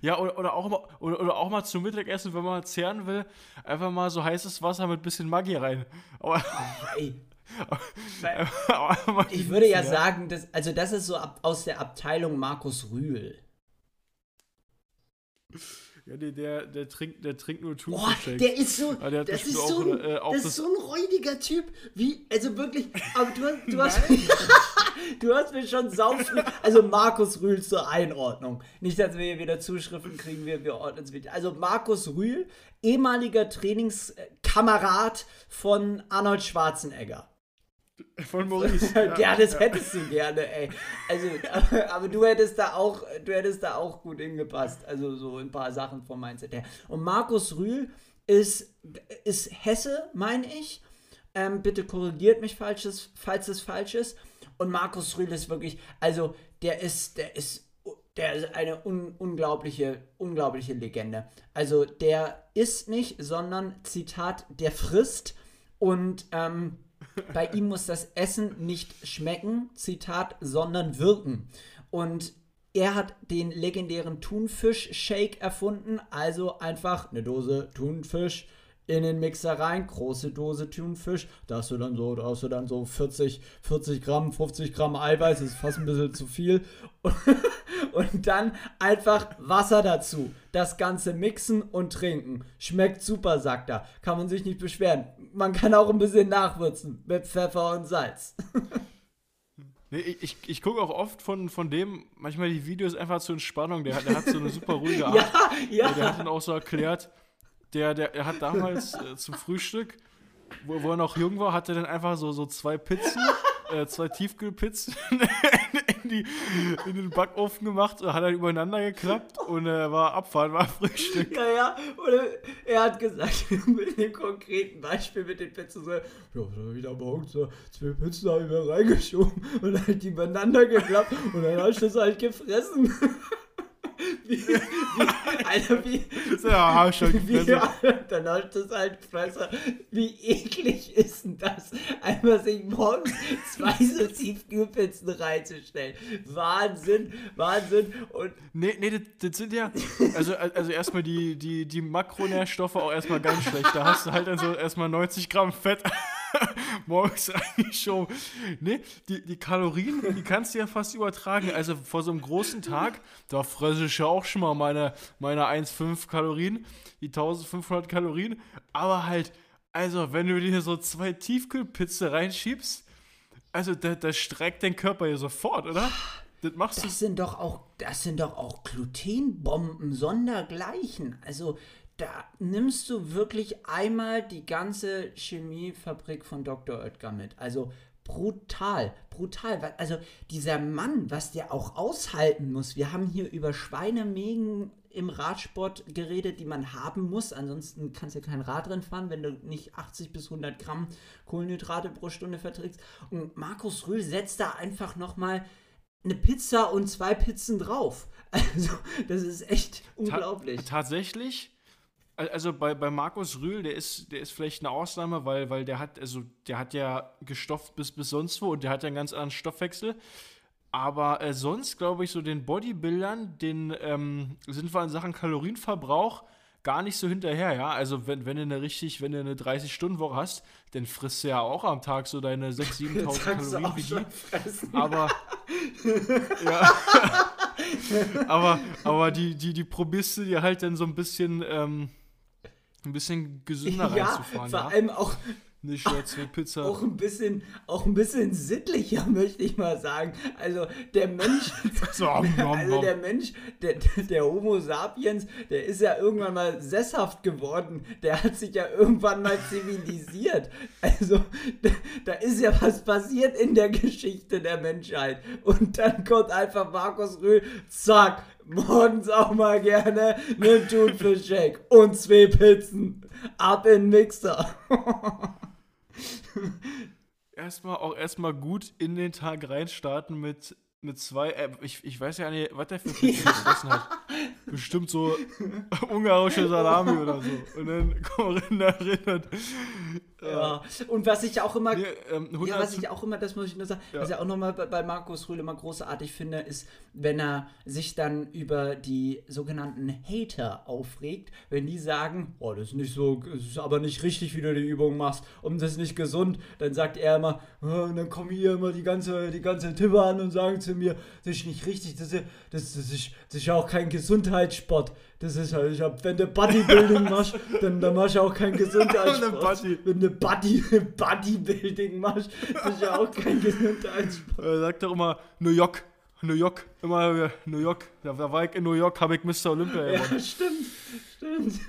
ja, oder, oder, auch mal, oder, oder auch mal zum Mittagessen, wenn man zehren will, einfach mal so heißes Wasser mit bisschen Maggi rein. Aber, mal ich würde ja sagen, dass, also das ist so ab, aus der Abteilung Markus Rühl. Ja, nee, der, der, trinkt, der trinkt nur Boah, Thunfischshakes. der ist so, Ah, der hat das ist auch, so, ein, äh, auch das das- ist so ein räudiger Typ. Wie, also wirklich, aber du, du hast, du hast mir schon saufrüh, also Markus Rühl zur Einordnung. Nicht, dass wir hier wieder Zuschriften kriegen, wir, wir ordnen es wieder. Also Markus Rühl, ehemaliger Trainingskamerad von Arnold Schwarzenegger. Von Maurice. Ja, das hättest du gerne, ey. Also, aber, aber du hättest da auch, du hättest da auch gut hingepasst. Also so ein paar Sachen vom Mindset her. Und Markus Rühl ist, ist Hesse, meine ich. Ähm, bitte korrigiert mich, falsches, falls es falsch ist. Und Markus Rühl ist wirklich, also der ist, der ist, der ist eine un unglaubliche, unglaubliche Legende. Also der isst nicht, sondern Zitat, der frisst. Und ähm, bei ihm muss das Essen nicht schmecken, Zitat, sondern wirken. Und er hat den legendären Thunfisch-Shake erfunden, also einfach eine Dose Thunfisch in den Mixer rein, große Dose Thunfisch, da hast du dann so, da hast du dann so 40, 40 Gramm, 50 Gramm Eiweiß, das ist fast ein bisschen zu viel. Und, und dann einfach Wasser dazu. Das Ganze mixen und trinken. Schmeckt super, sagt er. Kann man sich nicht beschweren. Man kann auch ein bisschen nachwürzen mit Pfeffer und Salz. Nee, ich ich, ich gucke auch oft von, von dem manchmal die Videos einfach zur Entspannung. Der, hat- der hat so eine super ruhige Art. Ja, ja. Der hat dann auch so erklärt, der, der, er hat damals äh, zum Frühstück, wo, wo er noch jung war, hat er dann einfach so, so zwei Pizzen, äh, zwei Tiefkühlpizzen in, die, in den Backofen gemacht, hat er übereinander geklappt und äh, war Abfahrt, war Frühstück. Ja, ja, oder er hat gesagt, mit dem konkreten Beispiel mit den Pizzen so, ja, da morgens so zwei Pizzen habe ich mir reingeschoben und halt die übereinander geklappt und dann habe ich das halt gefressen. Wie, wie, Alter, wie, Ja, schon wie, dann hast du das halt gefressen. Wie eklig ist denn das, einfach sich morgens zwei so Tiefkühlpizzen reinzustellen? Wahnsinn, Wahnsinn. Und Nee, nee, das, das sind ja, also, also erstmal die, die, die Makronährstoffe auch erstmal ganz schlecht. Da hast du halt dann so erstmal 90 Gramm Fett morgens reingeschoben. Nee, die, die Kalorien, die kannst du ja fast übertragen. Also vor so einem großen Tag, da fresse ich ja auch schon mal meine, meine 1,5 Kalorien, die 1500 Kalorien. Aber halt, also wenn du dir so zwei Tiefkühlpizza reinschiebst, also da, das streckt den Körper ja sofort, oder? Das machst du Das sind doch auch, das sind doch auch Glutenbomben sondergleichen. Also da nimmst du wirklich einmal die ganze Chemiefabrik von Dr. Oetker mit. Also brutal, brutal. Also dieser Mann, was der auch aushalten muss. Wir haben hier über Schweinemägen im Radsport geredet, die man haben muss. Ansonsten kannst du kein Rad drin fahren, wenn du nicht 80 bis 100 Gramm Kohlenhydrate pro Stunde verträgst. Und Markus Rühl setzt da einfach nochmal eine Pizza und zwei Pizzen drauf. Also, das ist echt unglaublich. Ta tatsächlich also bei, bei Markus Rühl, der ist, der ist vielleicht eine Ausnahme, weil, weil der hat, also der hat ja gestofft bis, bis sonst wo und der hat ja einen ganz anderen Stoffwechsel. Aber äh, sonst glaube ich, so den Bodybuildern, den ähm, sind wir in Sachen Kalorienverbrauch gar nicht so hinterher, ja. Also wenn, wenn du eine richtig, wenn du eine 30-Stunden-Woche hast, dann frisst du ja auch am Tag so deine 6.000, 7.000 Kalorien wie die. Aber ja. aber, aber die, die, die probierst du dir halt dann so ein bisschen, ähm, ein bisschen gesünder ja, reinzufahren. Vor ja? allem auch nicht nur zwei Pizza. Auch ein bisschen, auch ein bisschen sittlicher, möchte ich mal sagen. Also der Mensch, also der Mensch, der, der Homo sapiens, der ist ja irgendwann mal sesshaft geworden. Der hat sich ja irgendwann mal zivilisiert. Also da, da ist ja was passiert in der Geschichte der Menschheit. Und dann kommt einfach Markus Rühl, zack, morgens auch mal gerne einen Thunfisch-Shake und zwei Pizzen. Ab in den Mixer. erstmal auch erstmal gut in den Tag reinstarten mit mit zwei, äh, ich, ich weiß ja nicht, was der für Pizza ja. gegessen hat. Bestimmt so ungarische Salami oder so. Und dann kommen wir rein und ja. Und was ich auch immer, nee, ähm, ja, was ich auch immer, das muss ich nur sagen, ja. was ich auch nochmal bei, bei Markus Rühl immer großartig finde, ist, wenn er sich dann über die sogenannten Hater aufregt, wenn die sagen, oh, das ist nicht so, das ist aber nicht richtig, wie du die Übung machst und das ist nicht gesund, dann sagt er immer, oh, und dann kommen hier immer die ganze, die ganze Tipper an und sagen zu mir, das ist nicht richtig, das ist, das, das ist, das ist auch kein Gesundheitssport. Das ist halt, ich hab, wenn du Bodybuilding machst, dann, dann machst du auch kein Gesundheitssport. wenn du Body, Bodybuilding machst, ist ja auch kein Gesundheitssport. Er sagt doch immer New York, New York, immer New York. Da war ich in New York, habe ich Mr. Olympia gemacht. Ja, stimmt, stimmt.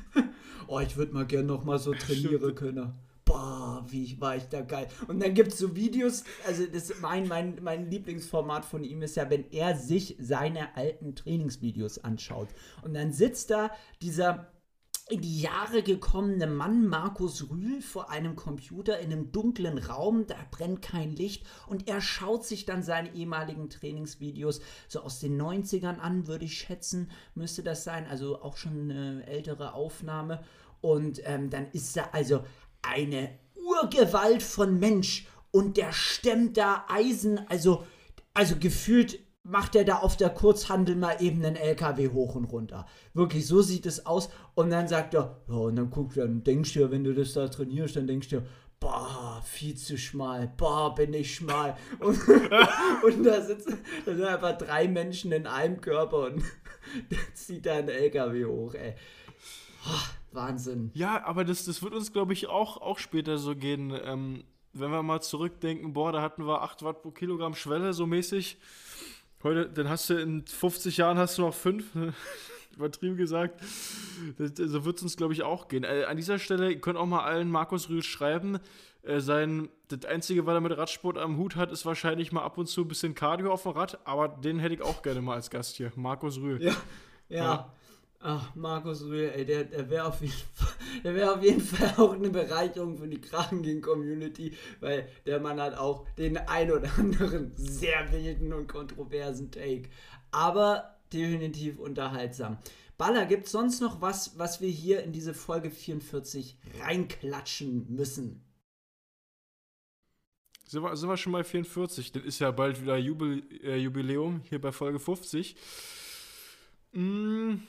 Oh, ich würde mal gerne noch mal so trainieren können boah, wie war ich da geil. Und dann gibt es so Videos, also das mein, mein, mein Lieblingsformat von ihm ist ja, wenn er sich seine alten Trainingsvideos anschaut. Und dann sitzt da dieser in die Jahre gekommene Mann Markus Rühl vor einem Computer in einem dunklen Raum, da brennt kein Licht und er schaut sich dann seine ehemaligen Trainingsvideos so aus den 90ern an, würde ich schätzen, müsste das sein, also auch schon eine ältere Aufnahme und ähm, dann ist da also eine Urgewalt von Mensch und der stemmt da Eisen, also, also gefühlt macht er da auf der Kurzhandel mal eben einen LKW hoch und runter. Wirklich, so sieht es aus. Und dann sagt er, ja, und dann guckt er, dann denkst du, wenn du das da trainierst, dann denkst du, boah, viel zu schmal, boah, bin ich schmal. Und, und da, sitzen, da sind einfach drei Menschen in einem Körper und der zieht da einen LKW hoch, ey. Wahnsinn. Ja, aber das, das wird uns, glaube ich, auch, auch später so gehen. Ähm, wenn wir mal zurückdenken, boah, da hatten wir 8 Watt pro Kilogramm Schwelle, so mäßig. Heute, dann hast du in 50 Jahren hast du noch 5. Übertrieben gesagt. Das, so wird es uns, glaube ich, auch gehen. Äh, an dieser Stelle, ihr könnt auch mal allen Markus Rühl schreiben. Äh, sein, das Einzige, was er mit Radsport am Hut hat, ist wahrscheinlich mal ab und zu ein bisschen Cardio auf dem Rad, aber den hätte ich auch gerne mal als Gast hier. Markus Rühl. Ja, ja. ja. Ach, Markus Rühl, ey, der, der wäre auf, wär auf jeden Fall auch eine Bereicherung für die Krachengehen-Community, weil der Mann hat auch den ein oder anderen sehr wilden und kontroversen Take. Aber definitiv unterhaltsam. Baller, gibt es sonst noch was, was wir hier in diese Folge 44 reinklatschen müssen? Sind wir, sind wir schon bei 44? Dann ist ja bald wieder Jubil, äh, Jubiläum hier bei Folge 50. Mmh.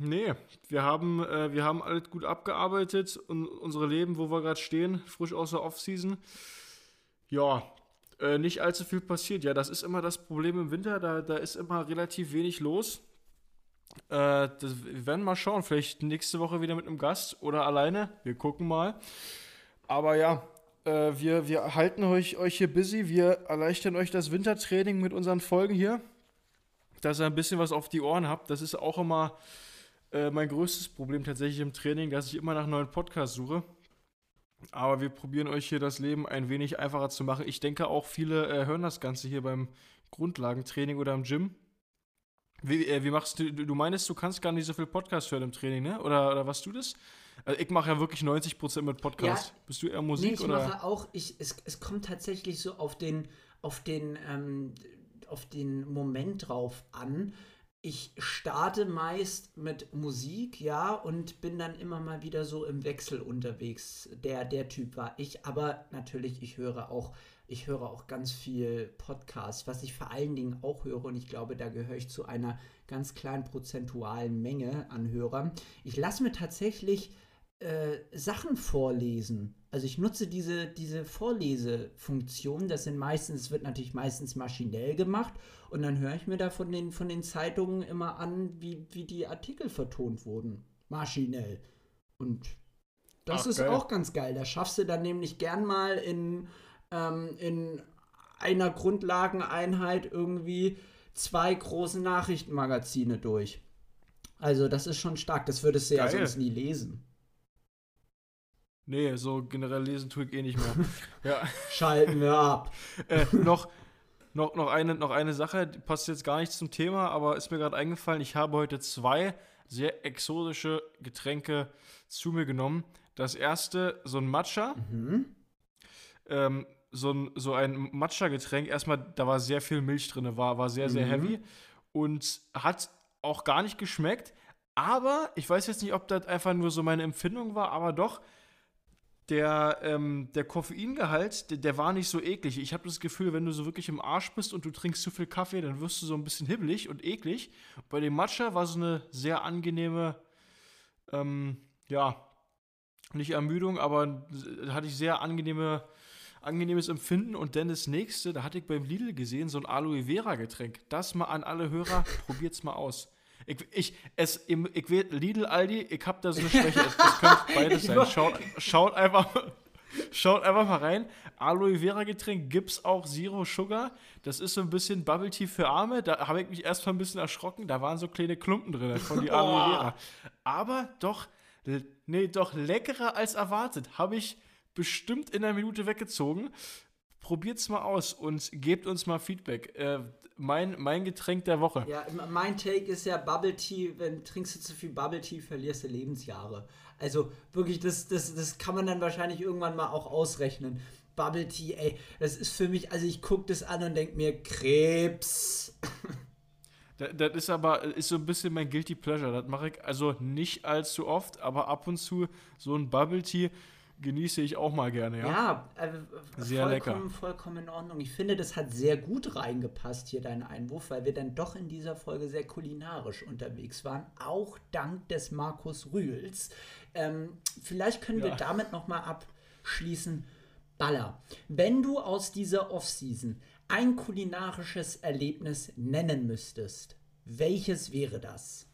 Nee, wir haben, äh, wir haben alles gut abgearbeitet und unsere Leben, wo wir gerade stehen, frisch aus der Offseason. Ja, äh, nicht allzu viel passiert. Ja, das ist immer das Problem im Winter, da, da ist immer relativ wenig los. Äh, das, wir werden mal schauen, vielleicht nächste Woche wieder mit einem Gast oder alleine. Wir gucken mal. Aber ja, äh, wir, wir halten euch, euch hier busy. Wir erleichtern euch das Wintertraining mit unseren Folgen hier. Dass ihr ein bisschen was auf die Ohren habt. Das ist auch immer äh, mein größtes Problem tatsächlich im Training, dass ich immer nach neuen Podcasts suche. Aber wir probieren euch hier das Leben ein wenig einfacher zu machen. Ich denke auch, viele äh, hören das Ganze hier beim Grundlagentraining oder im Gym. Wie, äh, wie machst du, du meinst, du kannst gar nicht so viel Podcast hören im Training, ne? Oder, oder was du das? Also ich mache ja wirklich 90% mit Podcast. Ja, Bist du eher Musik nee, ich oder? mache auch, ich, es, es kommt tatsächlich so auf den, auf den, ähm, auf den Moment drauf an. Ich starte meist mit Musik, ja, und bin dann immer mal wieder so im Wechsel unterwegs. Der, der Typ war ich, aber natürlich, ich höre auch ich höre auch ganz viel Podcast, was ich vor allen Dingen auch höre und ich glaube, da gehöre ich zu einer ganz kleinen prozentualen Menge an Hörern. Ich lasse mir tatsächlich äh, Sachen vorlesen. Also ich nutze diese, diese Vorlesefunktion. Das sind meistens, es wird natürlich meistens maschinell gemacht und dann höre ich mir da von den, von den Zeitungen immer an, wie, wie die Artikel vertont wurden. Maschinell. Und das Ach, ist geil. auch ganz geil. Da schaffst du dann nämlich gern mal in ähm, in einer Grundlageneinheit irgendwie zwei große Nachrichtenmagazine durch. Also das ist schon stark. Das würdest du Geil. ja sonst nie lesen. Nee, so generell lesen tue ich eh nicht mehr. ja. Schalten wir ab. äh, noch, noch, noch, eine, noch eine Sache, die passt jetzt gar nicht zum Thema, aber ist mir gerade eingefallen. Ich habe heute zwei sehr exotische Getränke zu mir genommen. Das erste, so ein Matcha. Mhm. Ähm, so ein, so ein Matcha-Getränk. Erstmal, da war sehr viel Milch drin, war, war sehr, sehr mhm. heavy und hat auch gar nicht geschmeckt. Aber ich weiß jetzt nicht, ob das einfach nur so meine Empfindung war, aber doch, der, ähm, der Koffeingehalt, der, der, war nicht so eklig. Ich habe das Gefühl, wenn du so wirklich im Arsch bist und du trinkst zu viel Kaffee, dann wirst du so ein bisschen hibbelig und eklig. Bei dem Matcha war so eine sehr angenehme, ähm, ja, nicht Ermüdung, aber hatte ich sehr angenehme angenehmes Empfinden. Und dann das nächste, da hatte ich beim Lidl gesehen, so ein Aloe Vera Getränk. Das mal an alle Hörer, probiert's mal aus. Ich, ich, es, ich will Lidl, Aldi, ich hab da so eine Schwäche. Das könnte beides sein. Schaut, schaut, einfach, schaut einfach mal rein. Aloe Vera Getränk gibt's auch Zero Sugar. Das ist so ein bisschen Bubble Tea für Arme. Da habe ich mich erstmal ein bisschen erschrocken. Da waren so kleine Klumpen drin von die Aloe Vera. Aber doch, nee, doch leckerer als erwartet. Habe ich bestimmt in einer Minute weggezogen. Probiert's mal aus und gebt uns mal Feedback. Äh, mein, mein Getränk der Woche. Ja, mein Take ist ja Bubble Tea. Wenn trinkst du zu viel Bubble Tea, verlierst du Lebensjahre. Also wirklich, das, das, das kann man dann wahrscheinlich irgendwann mal auch ausrechnen. Bubble Tea, ey, das ist für mich, also ich gucke das an und denke mir, Krebs. Das, das, ist aber ist so ein bisschen mein Guilty Pleasure. Das mache ich also nicht allzu oft, aber ab und zu so ein Bubble Tea genieße ich auch mal gerne, ja. Ja, äh, sehr vollkommen, lecker. vollkommen in Ordnung. Ich finde, das hat sehr gut reingepasst hier, dein Einwurf, weil wir dann doch in dieser Folge sehr kulinarisch unterwegs waren, auch dank des Markus Rühls. Ähm, vielleicht können ja. wir damit nochmal abschließen. Baller, wenn du aus dieser Offseason ein kulinarisches Erlebnis nennen müsstest, welches wäre das?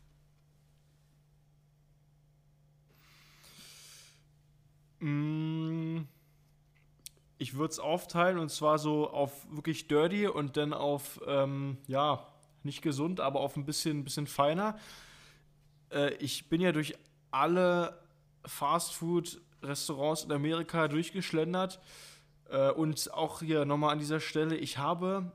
Ich würde es aufteilen und zwar so auf wirklich dirty und dann auf, ähm, ja, nicht gesund, aber auf ein bisschen, bisschen feiner. Äh, ich bin ja durch alle Fastfood-Restaurants in Amerika durchgeschlendert. Äh, und auch hier nochmal an dieser Stelle, ich habe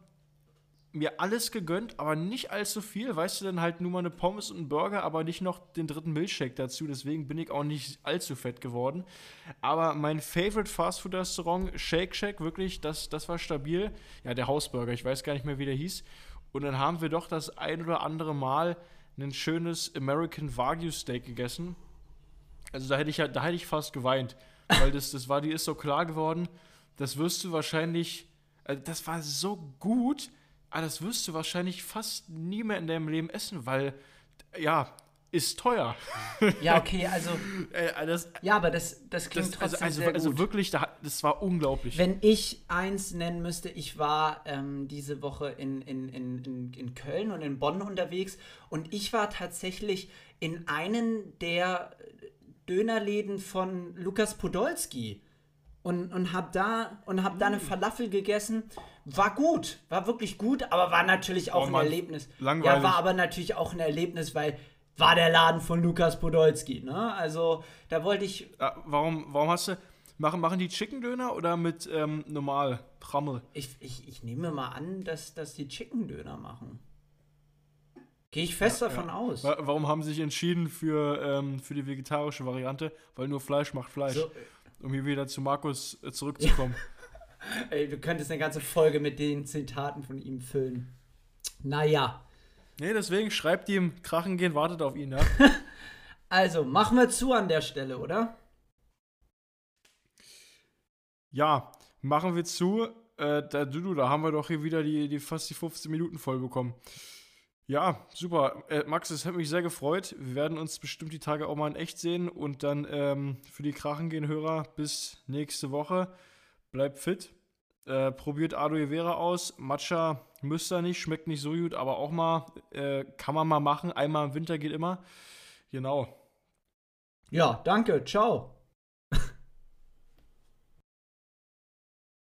mir alles gegönnt, aber nicht allzu viel. Weißt du, dann halt nur mal eine Pommes und einen Burger, aber nicht noch den dritten Milchshake dazu. Deswegen bin ich auch nicht allzu fett geworden. Aber mein Favorite Fastfood Restaurant, Shake Shack, wirklich, das, das war stabil. Ja, der Hausburger, ich weiß gar nicht mehr, wie der hieß. Und dann haben wir doch das ein oder andere Mal ein schönes American Wagyu Steak gegessen. Also da hätte ich da hätte ich fast geweint, weil das, das war, die ist so klar geworden. Das wirst du wahrscheinlich, also das war so gut aber das wirst du wahrscheinlich fast nie mehr in deinem Leben essen, weil, ja, ist teuer. Ja, okay, also. äh, das, ja, aber das, das klingt das, also, trotzdem also, sehr also, gut. wirklich, das war unglaublich. Wenn ich eins nennen müsste, ich war ähm, diese Woche in, in, in, in Köln und in Bonn unterwegs und ich war tatsächlich in einen der Dönerläden von Lukas Podolski und, und habe da, hab da eine Falafel gegessen war gut, war wirklich gut, aber war natürlich auch oh, ein Erlebnis. Langweilig. Ja, war aber natürlich auch ein Erlebnis, weil war der Laden von Lukas Podolski, ne? Also, da wollte ich. Ja, warum, warum hast du. Machen, machen die Chicken Döner oder mit ähm, normal Rammel? Ich, ich, ich nehme mal an, dass, dass die Chicken Döner machen. Gehe ich fest davon ja. aus. Warum haben sie sich entschieden für, ähm, für die vegetarische Variante? Weil nur Fleisch macht Fleisch. So, um hier wieder zu Markus äh, zurückzukommen. Ey, du könntest eine ganze Folge mit den Zitaten von ihm füllen. Naja. Nee, deswegen schreibt ihm, Krachen gehen, wartet auf ihn, ja. also, machen wir zu an der Stelle, oder? Ja, machen wir zu. Äh, da, du, da haben wir doch hier wieder die, die fast die 15 Minuten voll bekommen. Ja, super. Äh, Max, es hat mich sehr gefreut. Wir werden uns bestimmt die Tage auch mal in echt sehen und dann ähm, für die Krachengehen-Hörer bis nächste Woche. Bleibt fit. Äh, probiert Aloe Vera aus. Matcha müsst ihr nicht, schmeckt nicht so gut, aber auch mal, äh, kann man mal machen. Einmal im Winter geht immer. Genau. Ja, danke. Ciao.